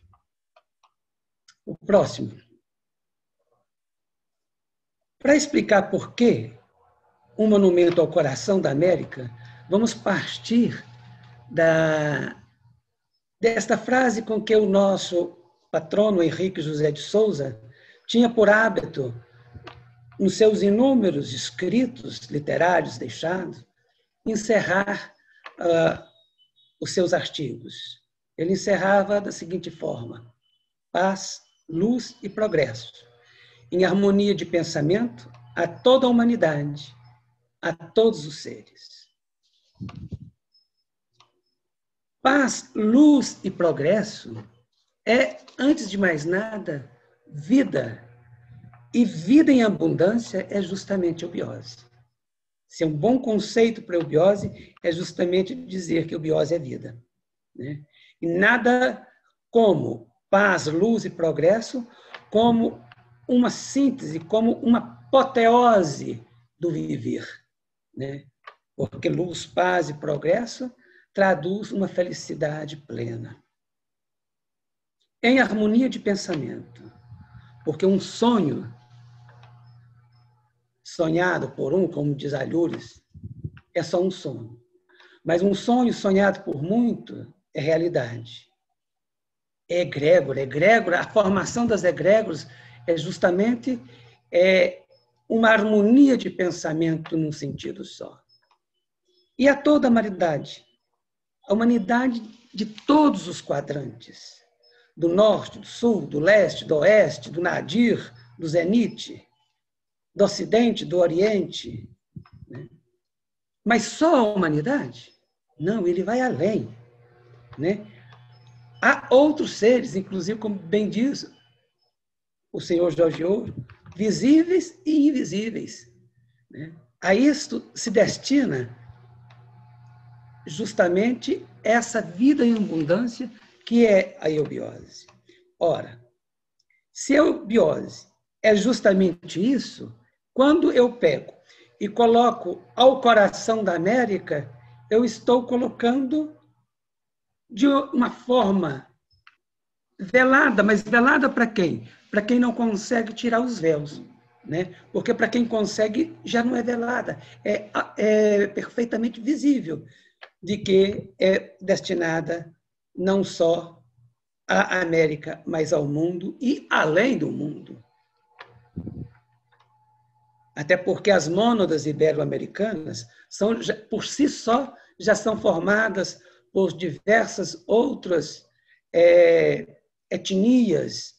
O próximo. Para explicar por que um monumento ao coração da América, vamos partir da desta frase com que o nosso patrono Henrique José de Souza tinha por hábito, nos seus inúmeros escritos literários deixados, encerrar uh, os seus artigos. Ele encerrava da seguinte forma: paz, luz e progresso, em harmonia de pensamento a toda a humanidade, a todos os seres. Paz, luz e progresso é, antes de mais nada, vida. E vida em abundância é justamente eubiose. Se é um bom conceito para eubiose, é justamente dizer que eubiose é vida. Né? E nada como paz, luz e progresso, como uma síntese, como uma apoteose do viver. Né? Porque luz, paz e progresso traduz uma felicidade plena. Em harmonia de pensamento, porque um sonho sonhado por um, como diz Alhures, é só um sonho. Mas um sonho sonhado por muito é realidade. É egrégora. Egrégora, a formação das egrégoras é justamente é, uma harmonia de pensamento num sentido só. E a toda a a humanidade de todos os quadrantes, do norte, do sul, do leste, do oeste, do nadir, do zenite, do ocidente, do oriente. Né? Mas só a humanidade? Não, ele vai além. Né? Há outros seres, inclusive, como bem diz o senhor Jorge Ouro, visíveis e invisíveis. Né? A isto se destina justamente essa vida em abundância que é a eubiose. Ora, se a eubiose é justamente isso, quando eu pego e coloco ao coração da América, eu estou colocando de uma forma velada, mas velada para quem? Para quem não consegue tirar os véus. Né? Porque para quem consegue já não é velada, é, é perfeitamente visível de que é destinada não só à América, mas ao mundo e além do mundo. Até porque as mônadas ibero-americanas são por si só já são formadas por diversas outras é, etnias,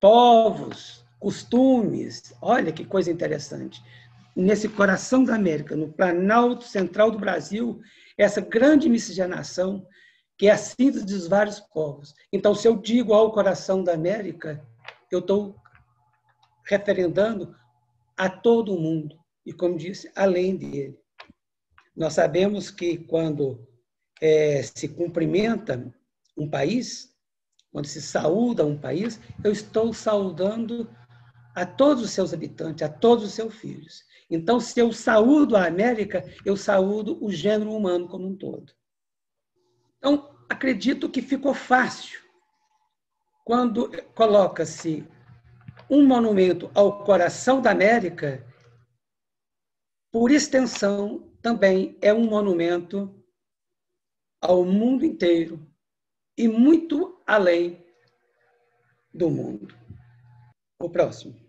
povos, costumes. Olha que coisa interessante. Nesse coração da América, no Planalto Central do Brasil, essa grande miscigenação que é a síntese dos vários povos. Então, se eu digo ao coração da América, eu estou referendando a todo mundo e, como disse, além dele. Nós sabemos que quando é, se cumprimenta um país, quando se saúda um país, eu estou saudando a todos os seus habitantes, a todos os seus filhos. Então, se eu saúdo a América, eu saúdo o gênero humano como um todo. Então, acredito que ficou fácil quando coloca-se um monumento ao coração da América, por extensão, também é um monumento ao mundo inteiro e muito além do mundo. O próximo.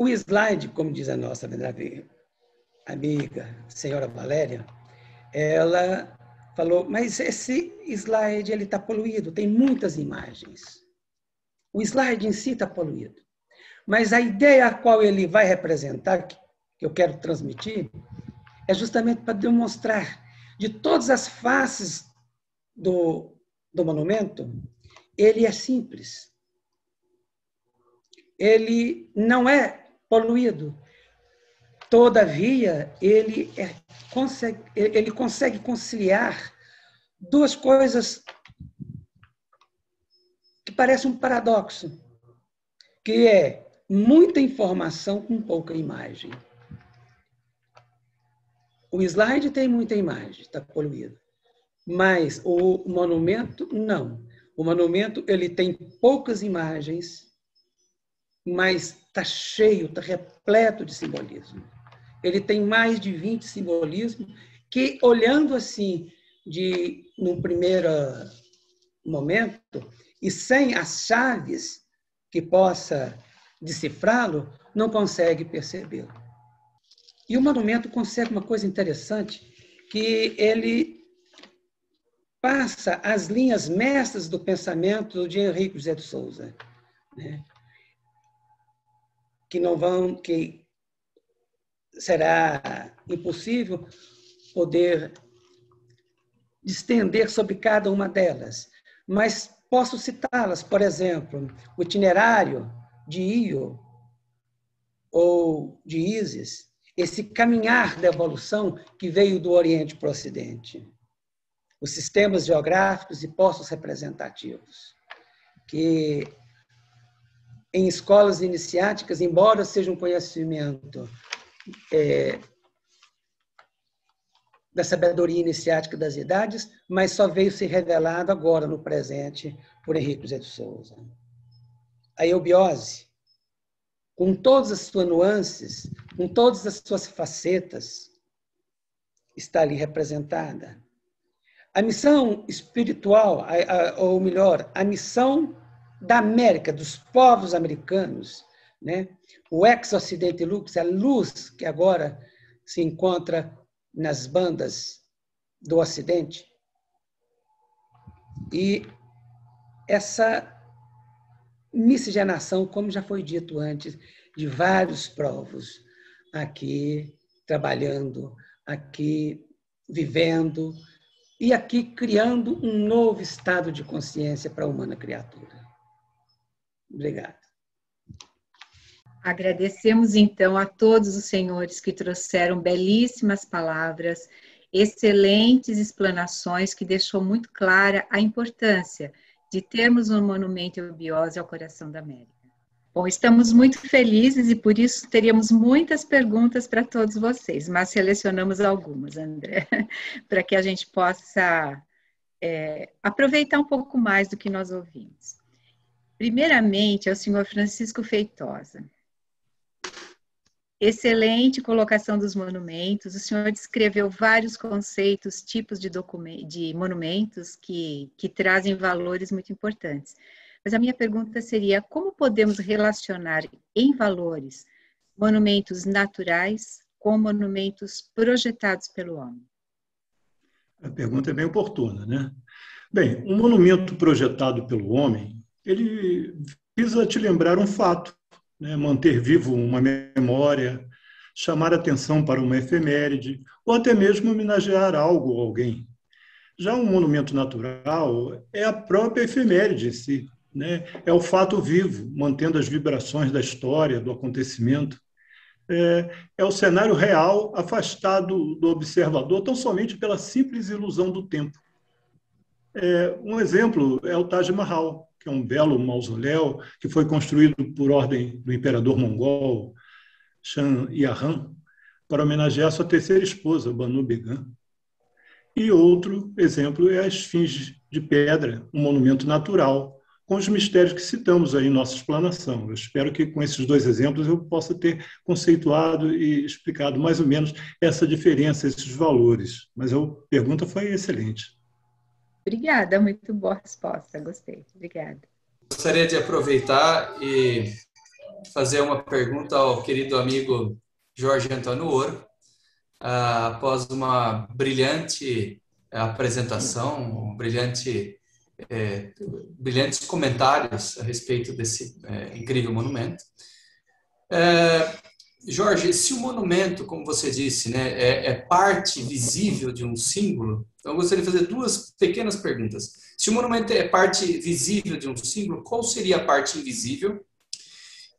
O slide, como diz a nossa amiga, senhora Valéria, ela falou, mas esse slide ele está poluído, tem muitas imagens. O slide em si está poluído. Mas a ideia a qual ele vai representar, que eu quero transmitir, é justamente para demonstrar de todas as faces do, do monumento, ele é simples. Ele não é poluído. Todavia, ele, é, consegue, ele consegue conciliar duas coisas que parecem um paradoxo, que é muita informação com pouca imagem. O slide tem muita imagem, está poluído. Mas o monumento, não. O monumento ele tem poucas imagens, mas está cheio, está repleto de simbolismo. Ele tem mais de 20 simbolismos que, olhando assim, de num primeiro momento, e sem as chaves que possa decifrá-lo, não consegue percebê-lo. E o monumento consegue uma coisa interessante, que ele passa as linhas mestras do pensamento de Henrique José de Souza, né? Que não vão, que será impossível poder estender sobre cada uma delas, mas posso citá-las, por exemplo, o itinerário de Io ou de Isis, esse caminhar da evolução que veio do Oriente para o Ocidente. Os sistemas geográficos e postos representativos, que em escolas iniciáticas, embora seja um conhecimento é, da sabedoria iniciática das idades, mas só veio ser revelado agora, no presente, por Henrique José de Souza. A eubiose, com todas as suas nuances, com todas as suas facetas, está ali representada. A missão espiritual, ou melhor, a missão da América, dos povos americanos, né? o ex-ocidente lux, a luz que agora se encontra nas bandas do Ocidente. E essa miscigenação, como já foi dito antes, de vários povos aqui trabalhando, aqui vivendo, e aqui criando um novo estado de consciência para a humana criatura. Obrigado. Agradecemos então a todos os senhores que trouxeram belíssimas palavras, excelentes explanações que deixou muito clara a importância de termos um monumento eubiose ao coração da América. Bom, estamos muito felizes e por isso teríamos muitas perguntas para todos vocês, mas selecionamos algumas, André, para que a gente possa é, aproveitar um pouco mais do que nós ouvimos. Primeiramente, ao senhor Francisco Feitosa. Excelente colocação dos monumentos. O senhor descreveu vários conceitos, tipos de, de monumentos que, que trazem valores muito importantes. Mas a minha pergunta seria: como podemos relacionar em valores monumentos naturais com monumentos projetados pelo homem? A pergunta é bem oportuna, né? Bem, um monumento projetado pelo homem, ele visa te lembrar um fato, né? manter vivo uma memória, chamar atenção para uma efeméride, ou até mesmo homenagear algo ou alguém. Já um monumento natural é a própria efeméride em si, né? é o fato vivo, mantendo as vibrações da história, do acontecimento. É, é o cenário real afastado do observador, tão somente pela simples ilusão do tempo. É, um exemplo é o Taj Mahal, que é um belo mausoléu que foi construído por ordem do imperador mongol Shah Jahan para homenagear sua terceira esposa, Banu Began. E outro exemplo é a Esfinge de Pedra, um monumento natural, com os mistérios que citamos aí em nossa explanação. Eu espero que com esses dois exemplos eu possa ter conceituado e explicado mais ou menos essa diferença, esses valores. Mas a pergunta foi excelente. Obrigada, muito boa resposta, gostei. Obrigada. Gostaria de aproveitar e fazer uma pergunta ao querido amigo Jorge Antônio Ouro. Ah, após uma brilhante apresentação, um brilhante é, brilhantes comentários a respeito desse é, incrível monumento. É, Jorge, se o monumento, como você disse, né, é, é, parte visível de um símbolo, então eu gostaria de fazer duas pequenas perguntas. Se o monumento é parte visível de um símbolo, qual seria a parte invisível?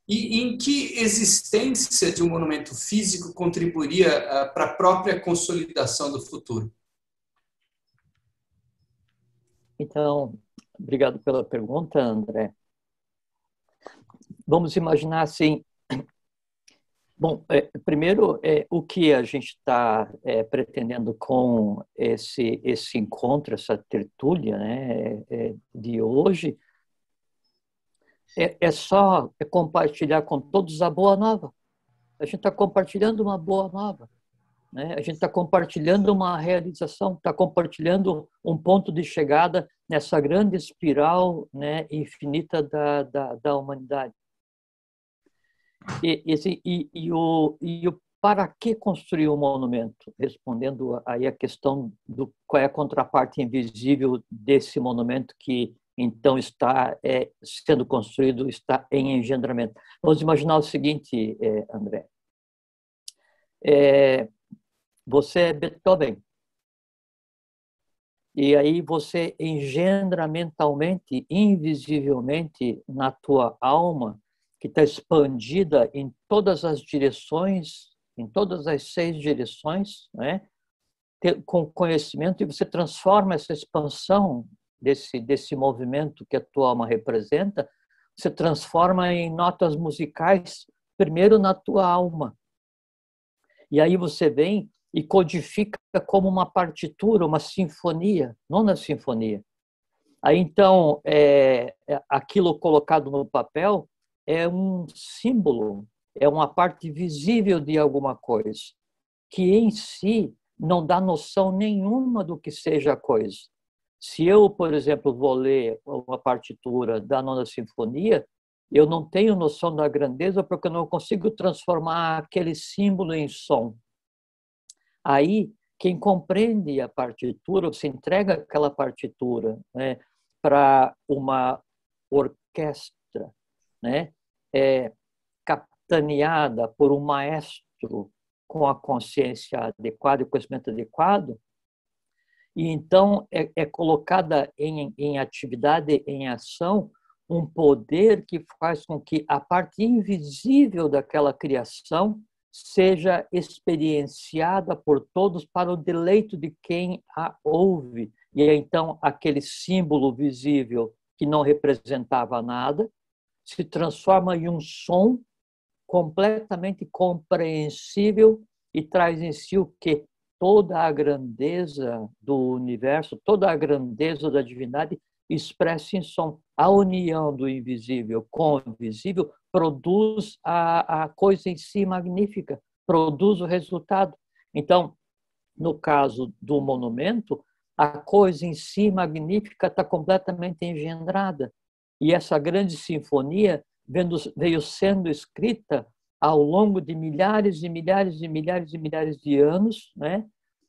E em que existência de um monumento físico contribuiria ah, para a própria consolidação do futuro? Então, obrigado pela pergunta, André. Vamos imaginar assim. Bom, é, primeiro, é, o que a gente está é, pretendendo com esse, esse encontro, essa tertúlia né, é, de hoje, é, é só compartilhar com todos a boa nova. A gente está compartilhando uma boa nova. Né? A gente está compartilhando uma realização, está compartilhando um ponto de chegada nessa grande espiral né, infinita da, da, da humanidade. E, esse, e, e, o, e o para que construir um monumento? Respondendo aí a questão do qual é a contraparte invisível desse monumento que então está é, sendo construído, está em engendramento. Vamos imaginar o seguinte, é, André. É, você é Beethoven. E aí você engendra mentalmente, invisivelmente, na tua alma, que está expandida em todas as direções, em todas as seis direções, né? com conhecimento, e você transforma essa expansão desse, desse movimento que a tua alma representa, você transforma em notas musicais, primeiro na tua alma. E aí você vem e codifica como uma partitura, uma sinfonia, não na sinfonia. Aí então, é, é, aquilo colocado no papel é um símbolo, é uma parte visível de alguma coisa, que em si não dá noção nenhuma do que seja a coisa. Se eu, por exemplo, vou ler uma partitura da nona sinfonia, eu não tenho noção da grandeza porque eu não consigo transformar aquele símbolo em som. Aí, quem compreende a partitura, você entrega aquela partitura né, para uma orquestra, né, é, capitaneada por um maestro com a consciência adequada e o conhecimento adequado, e então é, é colocada em, em atividade, em ação, um poder que faz com que a parte invisível daquela criação seja experienciada por todos para o deleito de quem a ouve. E então aquele símbolo visível que não representava nada se transforma em um som completamente compreensível e traz em si o que toda a grandeza do universo, toda a grandeza da divindade expressa em som. A união do invisível com o visível produz a, a coisa em si magnífica, produz o resultado. Então, no caso do monumento, a coisa em si magnífica está completamente engendrada. E essa grande sinfonia veio sendo escrita ao longo de milhares e milhares e milhares e milhares de anos, né?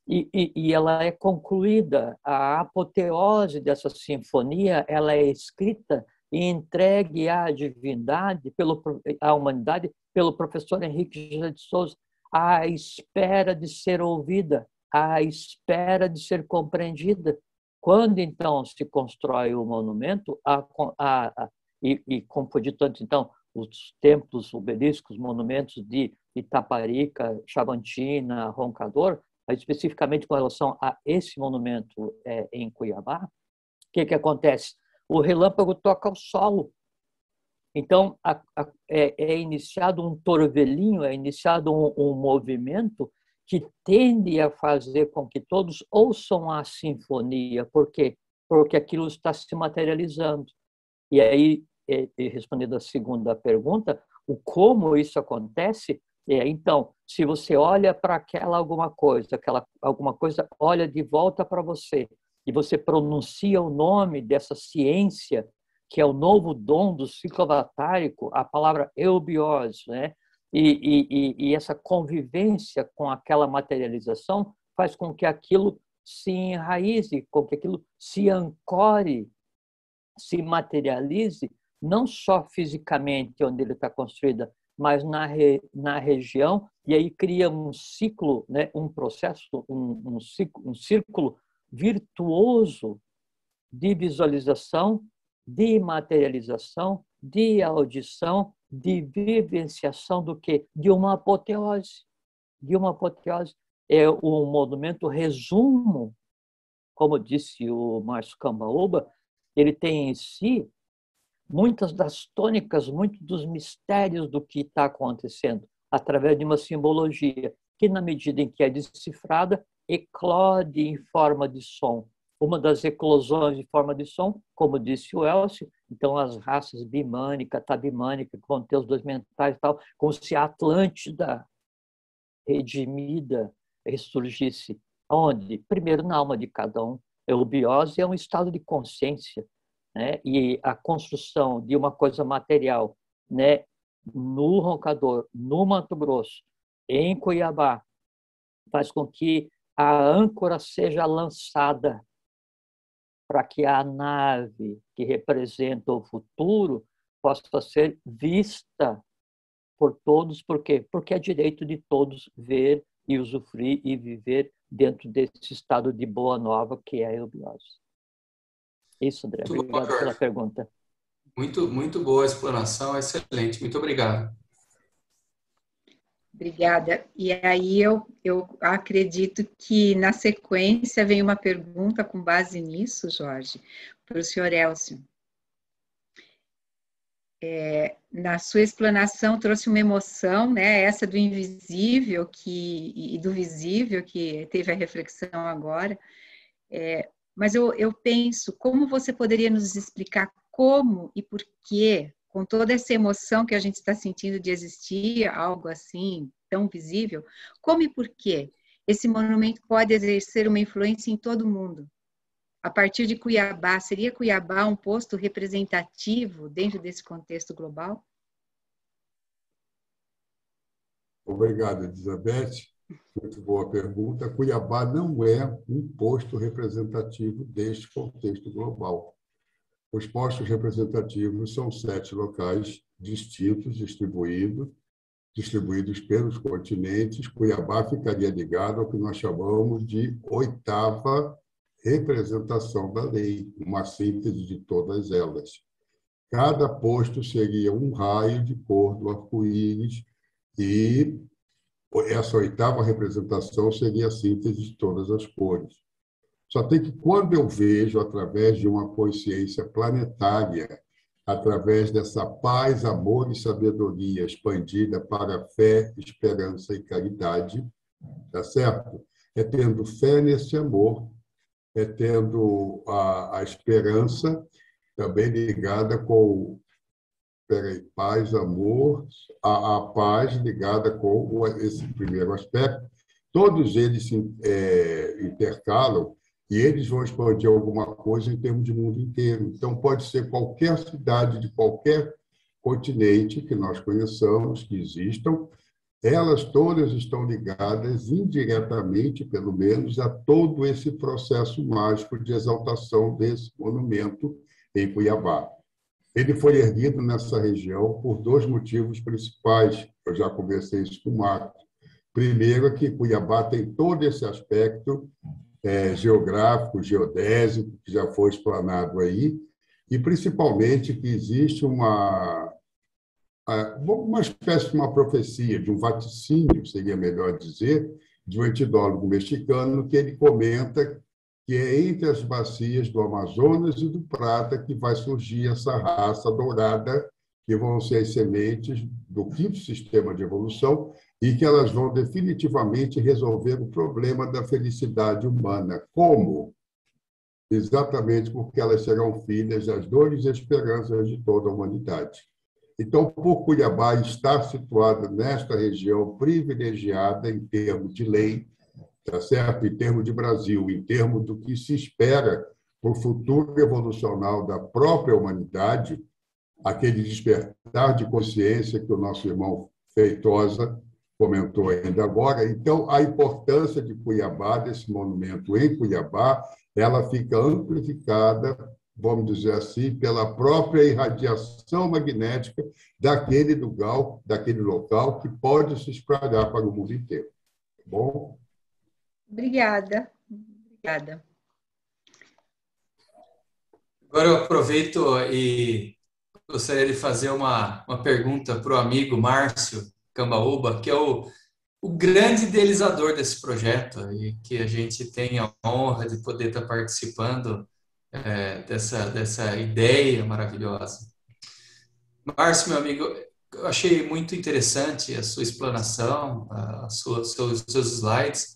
e, e, e, ela é concluída. A apoteose dessa sinfonia ela é escrita e entregue à divindade, pelo, à humanidade, pelo professor Henrique José de Souza, à espera de ser ouvida, à espera de ser compreendida. Quando então se constrói o monumento, a, a, a, e, e dito antes, então, os templos, obeliscos, monumentos de Itaparica, Chavantina, Roncador, especificamente com relação a esse monumento é, em Cuiabá, o que, que acontece? O relâmpago toca o solo. Então, a, a, é, é, iniciado um torvelinho, é iniciado um, um movimento que tende a fazer com que todos ouçam a sinfonia. Por quê? Porque aquilo está se materializando. E aí, respondendo a segunda pergunta, o como isso acontece é, então, se você olha para aquela alguma coisa, aquela alguma coisa olha de volta para você e você pronuncia o nome dessa ciência que é o novo dom do ciclo avatárico, a palavra eubiose, né? E, e, e essa convivência com aquela materialização faz com que aquilo se enraize, com que aquilo se ancore, se materialize, não só fisicamente onde ele está construída, mas na, re, na região, e aí cria um ciclo, né, um processo, um, um, ciclo, um círculo virtuoso de visualização, de materialização, de audição, de vivenciação do que? De uma apoteose. De uma apoteose. É um monumento resumo, como disse o Márcio Cambaúba, ele tem em si muitas das tônicas, muitos dos mistérios do que está acontecendo, através de uma simbologia que, na medida em que é decifrada, eclode em forma de som. Uma das eclosões em forma de som, como disse o Elcio, então as raças bimânica, tabimânica, que vão ter os dois mentais e tal, como se a Atlântida redimida ressurgisse. Onde? Primeiro na alma de cada um. A biose é um estado de consciência, né? e a construção de uma coisa material né? no Roncador, no Mato Grosso, em Cuiabá, faz com que a âncora seja lançada para que a nave que representa o futuro possa ser vista por todos, por quê? Porque é direito de todos ver e usufruir e viver dentro desse estado de boa nova que é a eubiose. Isso, André. Muito obrigado bom, pela pergunta. Muito, muito boa a explanação, excelente. Muito obrigado. Obrigada. E aí eu, eu acredito que na sequência vem uma pergunta com base nisso, Jorge, para o senhor Elcio. É, na sua explanação trouxe uma emoção, né? Essa do invisível que e do visível que teve a reflexão agora. É, mas eu, eu penso, como você poderia nos explicar como e por que, com toda essa emoção que a gente está sentindo de existir algo assim tão visível, como e por que esse monumento pode exercer uma influência em todo o mundo? A partir de Cuiabá, seria Cuiabá um posto representativo dentro desse contexto global? Obrigado, Elizabeth. Muito boa pergunta. Cuiabá não é um posto representativo deste contexto global. Os postos representativos são sete locais distintos, distribuídos, distribuídos pelos continentes. Cuiabá ficaria ligado ao que nós chamamos de oitava representação da lei, uma síntese de todas elas. Cada posto seria um raio de cor do arco-íris e essa oitava representação seria a síntese de todas as cores. Só tem que, quando eu vejo, através de uma consciência planetária, através dessa paz, amor e sabedoria expandida para fé, esperança e caridade, tá certo? É tendo fé nesse amor, é tendo a, a esperança também ligada com peraí, paz, amor, a, a paz ligada com esse primeiro aspecto, todos eles se é, intercalam e eles vão expandir alguma coisa em termos de mundo inteiro. Então, pode ser qualquer cidade de qualquer continente que nós conheçamos, que existam, elas todas estão ligadas indiretamente, pelo menos, a todo esse processo mágico de exaltação desse monumento em Cuiabá. Ele foi erguido nessa região por dois motivos principais. Eu já conversei isso com o Marcos. Primeiro, é que Cuiabá tem todo esse aspecto é, geográfico, geodésico, que já foi explanado aí, e principalmente que existe uma, uma espécie de uma profecia, de um vaticínio, seria melhor dizer, de um etidólogo mexicano, que ele comenta que é entre as bacias do Amazonas e do Prata que vai surgir essa raça dourada, que vão ser as sementes do quinto sistema de evolução e que elas vão definitivamente resolver o problema da felicidade humana. Como? Exatamente porque elas serão filhas das dores e esperanças de toda a humanidade. Então, por Cuiabá estar situada nesta região privilegiada em termos de lei, tá certo? em termos de Brasil, em termos do que se espera para o futuro evolucional da própria humanidade, aquele despertar de consciência que o nosso irmão Feitosa comentou ainda agora. Então, a importância de Cuiabá, desse monumento em Cuiabá, ela fica amplificada, vamos dizer assim, pela própria irradiação magnética daquele lugar, daquele local que pode se espalhar para o mundo inteiro. Tá bom? Obrigada. Obrigada. Agora eu aproveito e gostaria de fazer uma, uma pergunta para o amigo Márcio Cambaúba, que é o, o grande idealizador desse projeto e que a gente tem a honra de poder estar participando é, dessa, dessa ideia maravilhosa. Márcio, meu amigo, eu achei muito interessante a sua explanação, a sua, seus, seus slides.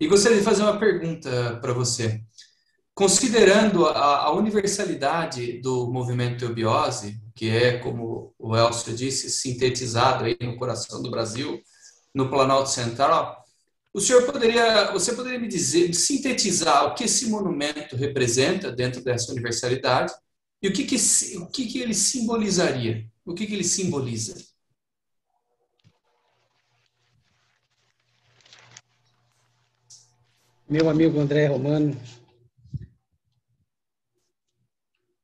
E gostaria de fazer uma pergunta para você. Considerando a, a, universalidade do movimento eubiose, que é, como o Elcio disse, sintetizado aí no coração do Brasil, no Planalto Central, o senhor poderia, você poderia me dizer, sintetizar o que esse monumento representa dentro dessa universalidade e o que, que, o que, que ele simbolizaria? O que, que ele simboliza? meu amigo André Romano.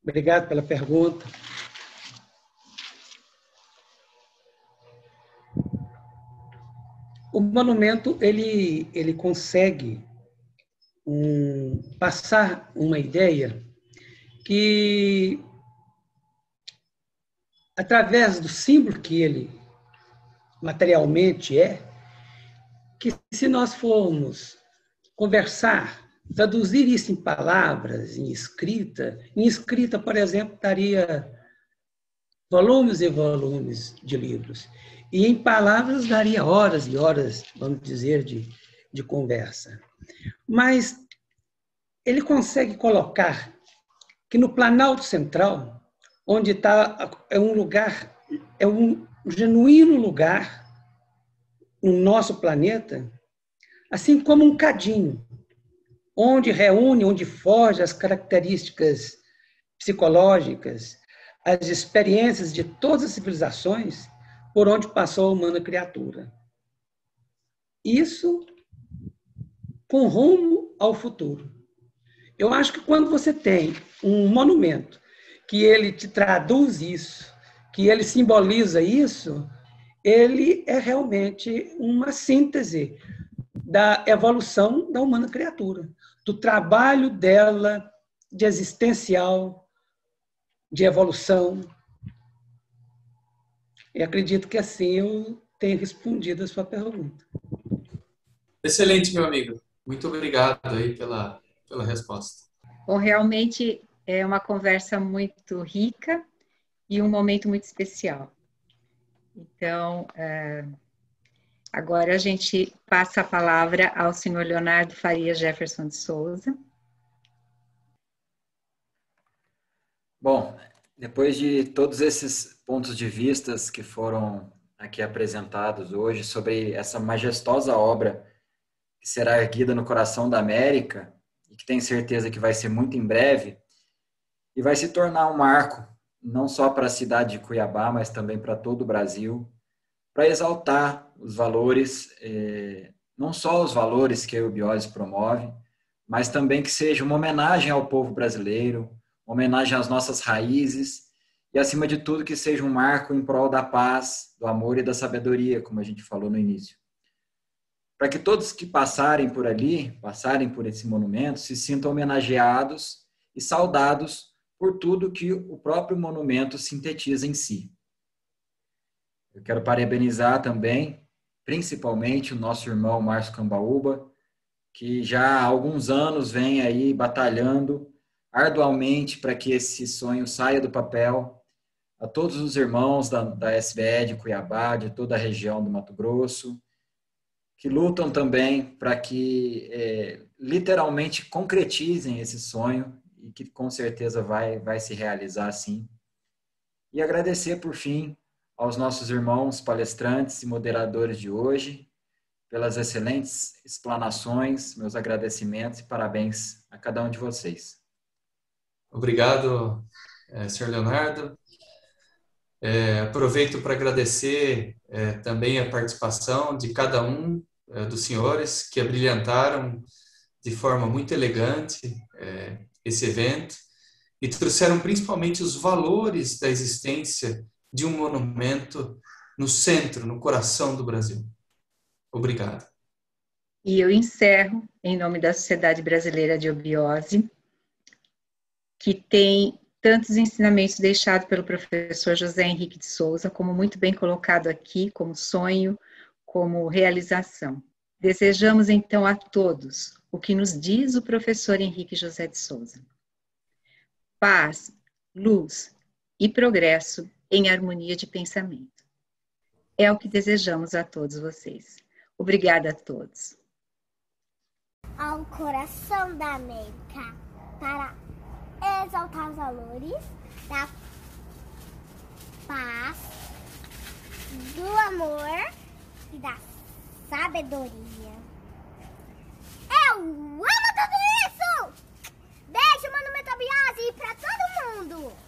Obrigado pela pergunta. O monumento ele ele consegue um, passar uma ideia que através do símbolo que ele materialmente é, que se nós formos conversar, traduzir isso em palavras, em escrita. Em escrita, por exemplo, daria volumes e volumes de livros. E em palavras daria horas e horas, vamos dizer, de, de conversa. Mas ele consegue colocar que no Planalto Central, onde está é um lugar, é um genuíno lugar no nosso planeta, assim como um cadinho, onde reúne, onde foge as características psicológicas, as experiências de todas as civilizações por onde passou a humana criatura. Isso com rumo ao futuro. Eu acho que quando você tem um monumento que ele te traduz isso, que ele simboliza isso, ele é realmente uma síntese da evolução da humana criatura, do trabalho dela de existencial, de evolução. E acredito que assim eu tenho respondido a sua pergunta. Excelente, meu amigo. Muito obrigado aí pela, pela resposta. Bom, realmente é uma conversa muito rica e um momento muito especial. Então, é Agora a gente passa a palavra ao senhor Leonardo Faria Jefferson de Souza. Bom, depois de todos esses pontos de vistas que foram aqui apresentados hoje sobre essa majestosa obra que será erguida no coração da América e que tenho certeza que vai ser muito em breve e vai se tornar um marco não só para a cidade de Cuiabá, mas também para todo o Brasil para exaltar os valores, é, não só os valores que a Eubiose promove, mas também que seja uma homenagem ao povo brasileiro, uma homenagem às nossas raízes e, acima de tudo, que seja um marco em prol da paz, do amor e da sabedoria, como a gente falou no início. Para que todos que passarem por ali, passarem por esse monumento, se sintam homenageados e saudados por tudo que o próprio monumento sintetiza em si. Eu quero parabenizar também, principalmente, o nosso irmão Márcio Cambaúba, que já há alguns anos vem aí batalhando arduamente para que esse sonho saia do papel. A todos os irmãos da, da SBE de Cuiabá, de toda a região do Mato Grosso, que lutam também para que é, literalmente concretizem esse sonho e que com certeza vai, vai se realizar sim. E agradecer, por fim, aos nossos irmãos palestrantes e moderadores de hoje, pelas excelentes explanações, meus agradecimentos e parabéns a cada um de vocês. Obrigado, é, Sr. Leonardo. É, aproveito para agradecer é, também a participação de cada um é, dos senhores que abrilhantaram de forma muito elegante é, esse evento e trouxeram principalmente os valores da existência de um monumento no centro, no coração do Brasil. Obrigado. E eu encerro em nome da Sociedade Brasileira de Obiose, que tem tantos ensinamentos deixados pelo professor José Henrique de Souza, como muito bem colocado aqui, como sonho, como realização. Desejamos então a todos o que nos diz o professor Henrique José de Souza: paz, luz e progresso em harmonia de pensamento. É o que desejamos a todos vocês. Obrigada a todos. Ao coração da América, para exaltar os valores da paz, do amor e da sabedoria. Eu amo tudo isso! Beijo, Mano Metabiase, pra todo mundo!